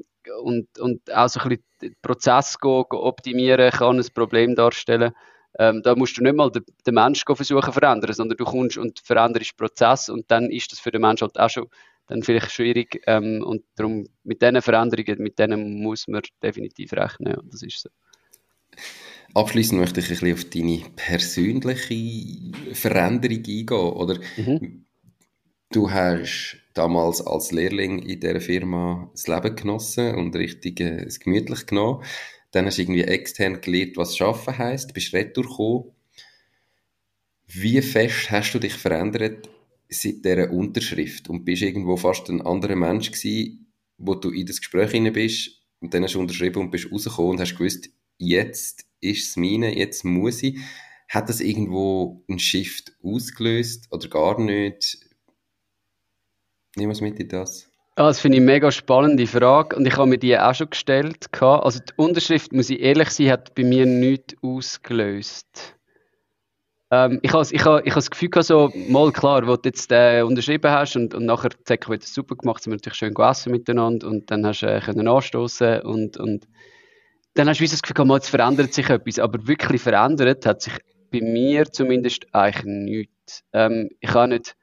und, und auch so ein bisschen den Prozess gehen, optimieren kann ein Problem darstellen. Ähm, da musst du nicht mal den, den Menschen versuchen zu verändern, sondern du kommst und veränderst den Prozess und dann ist das für den Menschen halt auch schon dann vielleicht schwierig. Ähm, und darum mit diesen Veränderungen, mit denen muss man definitiv rechnen. Und das ist so. Abschließend möchte ich ein bisschen auf deine persönliche Veränderung eingehen. Oder mhm. du hast damals als Lehrling in dieser Firma das Leben genossen und richtig äh, es gemütlich genommen. Dann hast du irgendwie extern gelernt, was Schaffen heisst, bist retour gekommen. Wie fest hast du dich verändert seit dieser Unterschrift und bist irgendwo fast ein anderer Mensch gewesen, wo du in das Gespräch hinein bist und dann hast du unterschrieben und bist rausgekommen und hast gewusst, jetzt ist es meine, jetzt muss ich. Hat das irgendwo einen Shift ausgelöst oder gar nicht? Nimm was mit in das. Ah, das finde ich mega spannende Frage und ich habe mir die auch schon gestellt. Also die Unterschrift, muss ich ehrlich sein, hat bei mir nichts ausgelöst. Ähm, ich habe ich ich das Gefühl gehabt, mal klar, wo du jetzt äh, unterschrieben hast und, und nachher zack, wird es super gemacht, sind wir natürlich schön gegessen miteinander und dann hast du äh, können anstoßen und, und dann hast du das Gefühl mal, jetzt verändert sich etwas, aber wirklich verändert hat sich bei mir zumindest eigentlich nichts. Ähm, ich habe nicht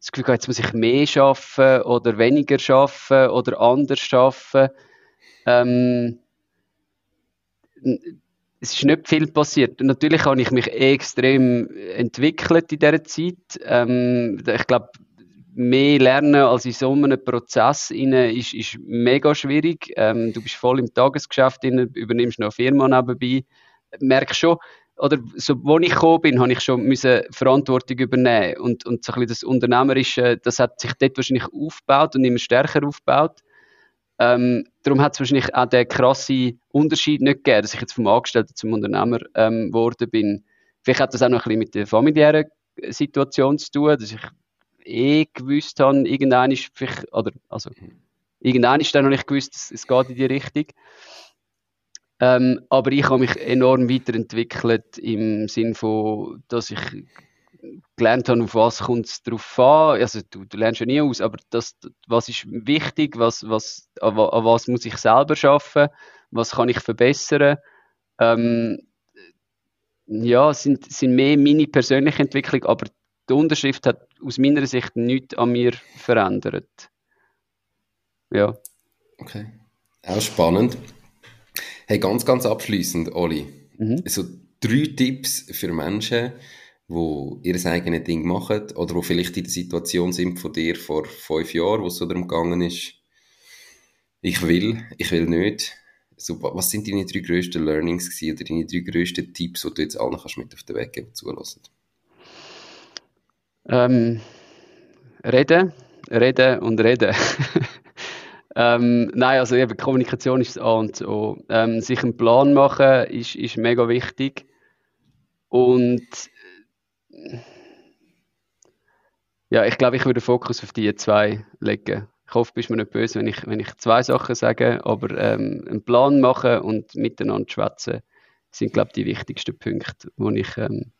das Gefühl jetzt muss ich mehr schaffen oder weniger schaffen oder anders schaffen. Ähm, es ist nicht viel passiert. Natürlich habe ich mich extrem entwickelt in dieser Zeit. Ähm, ich glaube, mehr lernen als in so einem Prozess ist, ist mega schwierig. Ähm, du bist voll im Tagesgeschäft, rein, übernimmst noch eine Firma nebenbei. Merkst schon, oder so, wo ich gekommen bin, habe ich schon müssen Verantwortung übernehmen und, und so ein bisschen das Unternehmerische, das hat sich dort wahrscheinlich aufgebaut und immer stärker aufgebaut. Ähm, darum hat es wahrscheinlich auch den krassen Unterschied nicht gegeben, dass ich jetzt vom Angestellten zum Unternehmer ähm, geworden bin. Vielleicht hat das auch noch ein bisschen mit der familiären Situation zu tun, dass ich eh gewusst habe, irgendein ist vielleicht, oder, also, irgendein ist dann noch nicht gewusst, es, es geht in die Richtung. Ähm, aber ich habe mich enorm weiterentwickelt im Sinne von, dass ich gelernt habe, auf was kommt es drauf an. Also du, du, lernst ja nie aus, aber das, was ist wichtig, was, was, an, an was muss ich selber schaffen, was kann ich verbessern. Ähm, ja, sind, sind mehr meine persönliche Entwicklung, aber die Unterschrift hat aus meiner Sicht nichts an mir verändert. Ja. Okay. Auch spannend. Hey, ganz, ganz abschließend, Oli. Mhm. So drei Tipps für Menschen, die ihr eigenes Ding machen oder die vielleicht in der Situation sind von dir vor fünf Jahren, wo es so darum gegangen ist, ich will, ich will nicht. So, was sind deine drei grössten Learnings gewesen, oder deine drei grössten Tipps, die du jetzt allen kannst mit auf den Weg geben zulassen? Ähm, reden, reden und reden. Ähm, nein, also eben, Kommunikation ist das A und O. Ähm, sich einen Plan machen ist, ist mega wichtig. Und ja, ich glaube, ich würde Fokus auf die zwei legen. Ich hoffe, bist mir nicht böse, wenn ich, wenn ich zwei Sachen sage, aber ähm, einen Plan machen und miteinander schwätzen sind, glaube ich, die wichtigsten Punkte, die ich ähm,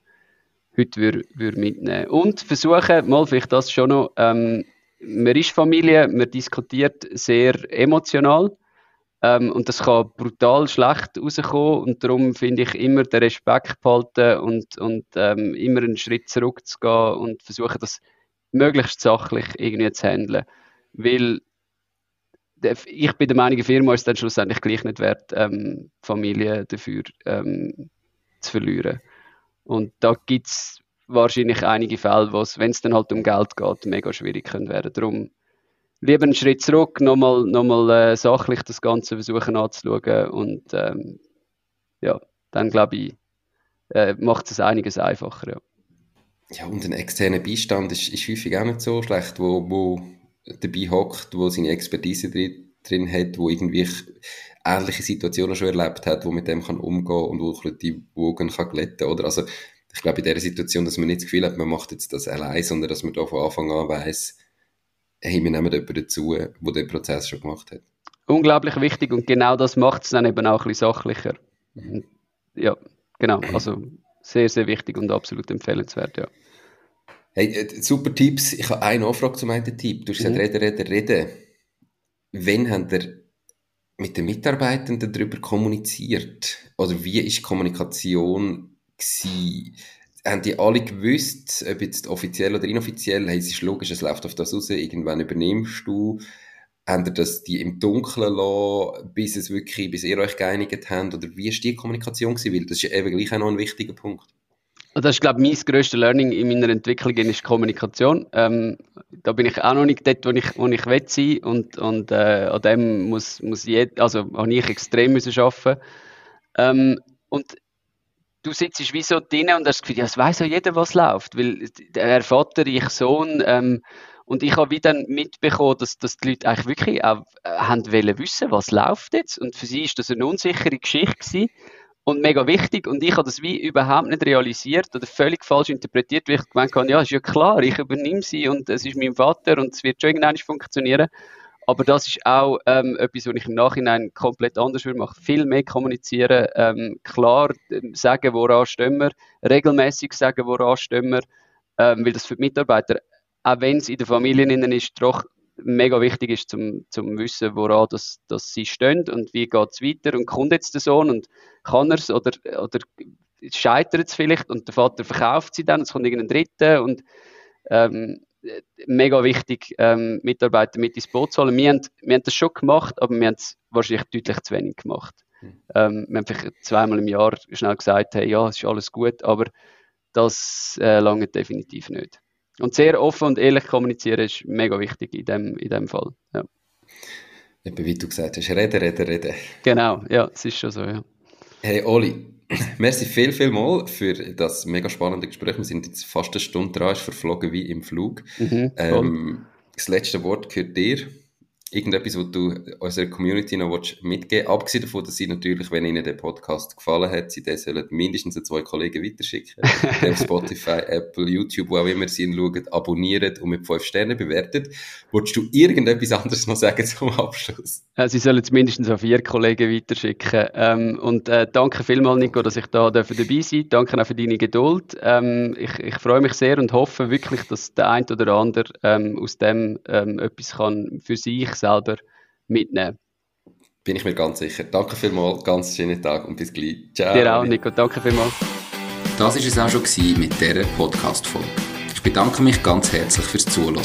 heute würde, würde mitnehmen Und versuchen, mal vielleicht das schon noch, ähm, man ist Familie, man diskutiert sehr emotional ähm, und das kann brutal schlecht rauskommen und darum finde ich immer den Respekt behalten und, und ähm, immer einen Schritt zurückzugehen und versuchen, das möglichst sachlich irgendwie zu handeln. Weil ich bin der Meinung, Firma ist dann schlussendlich gleich nicht wert, ähm, Familie dafür ähm, zu verlieren. Und da gibt es wahrscheinlich einige Fälle, wo es, wenn es dann halt um Geld geht, mega schwierig können werden. Darum lieber einen Schritt zurück, nochmal noch äh, sachlich das Ganze versuchen anzuschauen und ähm, ja, dann glaube ich, äh, macht es einiges einfacher. Ja. ja, und ein externer Beistand ist, ist häufig auch nicht so schlecht, wo, wo dabei hockt, wo seine Expertise drin, drin hat, wo irgendwie ähnliche Situationen schon erlebt hat, wo mit dem kann umgehen und wo die Wogen kann glätten, oder? Also ich glaube, in dieser Situation, dass man nicht das Gefühl hat, man macht jetzt das allein, sondern dass man da von Anfang an weiss, hey, wir nehmen jemanden dazu, der den Prozess schon gemacht hat. Unglaublich wichtig und genau das macht es dann eben auch ein bisschen sachlicher. Mhm. Ja, genau. Also sehr, sehr wichtig und absolut empfehlenswert, ja. Hey, äh, super Tipps. Ich habe eine Anfrage zum einen Tipp. Du hast gesagt, mhm. reden, reden, reden. Wann habt ihr mit den Mitarbeitenden darüber kommuniziert? Oder wie ist Kommunikation gewesen? Haben die alle gewusst, ob jetzt offiziell oder inoffiziell, hey, es ist logisch, es läuft auf das raus, irgendwann übernimmst du. Haben ihr das die im Dunkeln lassen, bis es wirklich, bis ihr euch geeinigt habt? Oder wie ist die Kommunikation? Weil das ist eben gleich auch noch ein wichtiger Punkt. Das ist, glaube ich, mein grösstes Learning in meiner Entwicklung ist Kommunikation. Ähm, da bin ich auch noch nicht dort, wo ich, wo ich will sein und, und äh, an dem muss, muss jed, also habe ich extrem müssen arbeiten. Ähm, und du sitzt wie so drinnen und hast das Gefühl, ja, es weiß ja jeder, was läuft, weil der Vater, ich Sohn, ähm, und ich habe wieder mitbekommen, dass, dass die Leute eigentlich wirklich auch äh, haben wollen wissen, was läuft jetzt. Und für sie ist das eine unsichere Geschichte gewesen und mega wichtig. Und ich habe das wie überhaupt nicht realisiert oder völlig falsch interpretiert, weil ich gemeint habe, ja, ist ja klar, ich übernehme sie und es ist mein Vater und es wird schon irgendwann funktionieren. Aber das ist auch ähm, etwas, was ich im Nachhinein komplett anders würde machen. Viel mehr kommunizieren, ähm, klar ähm, sagen, woran stehen wir, regelmäßig sagen, woran stehen wir, ähm, weil das für die Mitarbeiter, auch wenn es in den Familien ist, doch mega wichtig ist, zum, zum wissen, woran das, das sie stehen und wie geht es weiter und kommt jetzt der Sohn und kann er es oder, oder scheitert es vielleicht und der Vater verkauft sie dann, es kommt irgendein Dritter und ähm, mega wichtig, ähm, Mitarbeiter mit ins Boot zu holen. Wir haben, wir haben das schon gemacht, aber wir haben es wahrscheinlich deutlich zu wenig gemacht. Mhm. Ähm, wir haben vielleicht zweimal im Jahr schnell gesagt, hey, ja, es ist alles gut, aber das äh, lange definitiv nicht. Und sehr offen und ehrlich kommunizieren ist mega wichtig in dem, in dem Fall. Ja. Eben wie du gesagt hast, reden, reden, reden. Genau, ja, es ist schon so, ja. Hey Oli, Merci viel, viel mal für das mega spannende Gespräch. Wir sind jetzt fast eine Stunde dran, ist verflogen wie im Flug. Mhm, ähm, das letzte Wort gehört dir irgendetwas, was du unserer Community noch mitgeben willst? Abgesehen davon, dass sie natürlich, wenn ihnen der Podcast gefallen hat, sie den sollen mindestens zwei Kollegen weiterschicken. auf Spotify, Apple, YouTube, wo auch immer sie ihn schauen, abonnieren und mit fünf Sternen bewerten. Wolltest du irgendetwas anderes noch sagen zum Abschluss? Äh, sie sollen es mindestens an vier Kollegen weiterschicken. Ähm, und äh, danke vielmals, Nico, dass ich da dabei sein. Danke auch für deine Geduld. Ähm, ich, ich freue mich sehr und hoffe wirklich, dass der ein oder andere ähm, aus dem ähm, etwas kann für sich selber mitnehmen. Bin ich mir ganz sicher. Danke vielmals, ganz schönen Tag und bis gleich. Ciao. Dir auch, Nico. Danke vielmals. Das war es auch schon mit dieser Podcast-Folge. Ich bedanke mich ganz herzlich fürs Zuhören.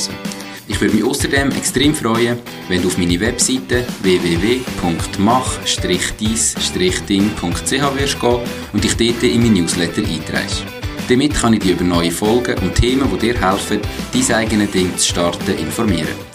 Ich würde mich außerdem extrem freuen, wenn du auf meine Webseite www.mach-dies-ding.ch wirst gehen und dich dort in mein Newsletter einträgst. Damit kann ich dich über neue Folgen und Themen, die dir helfen, dein eigenes Ding zu starten, informieren.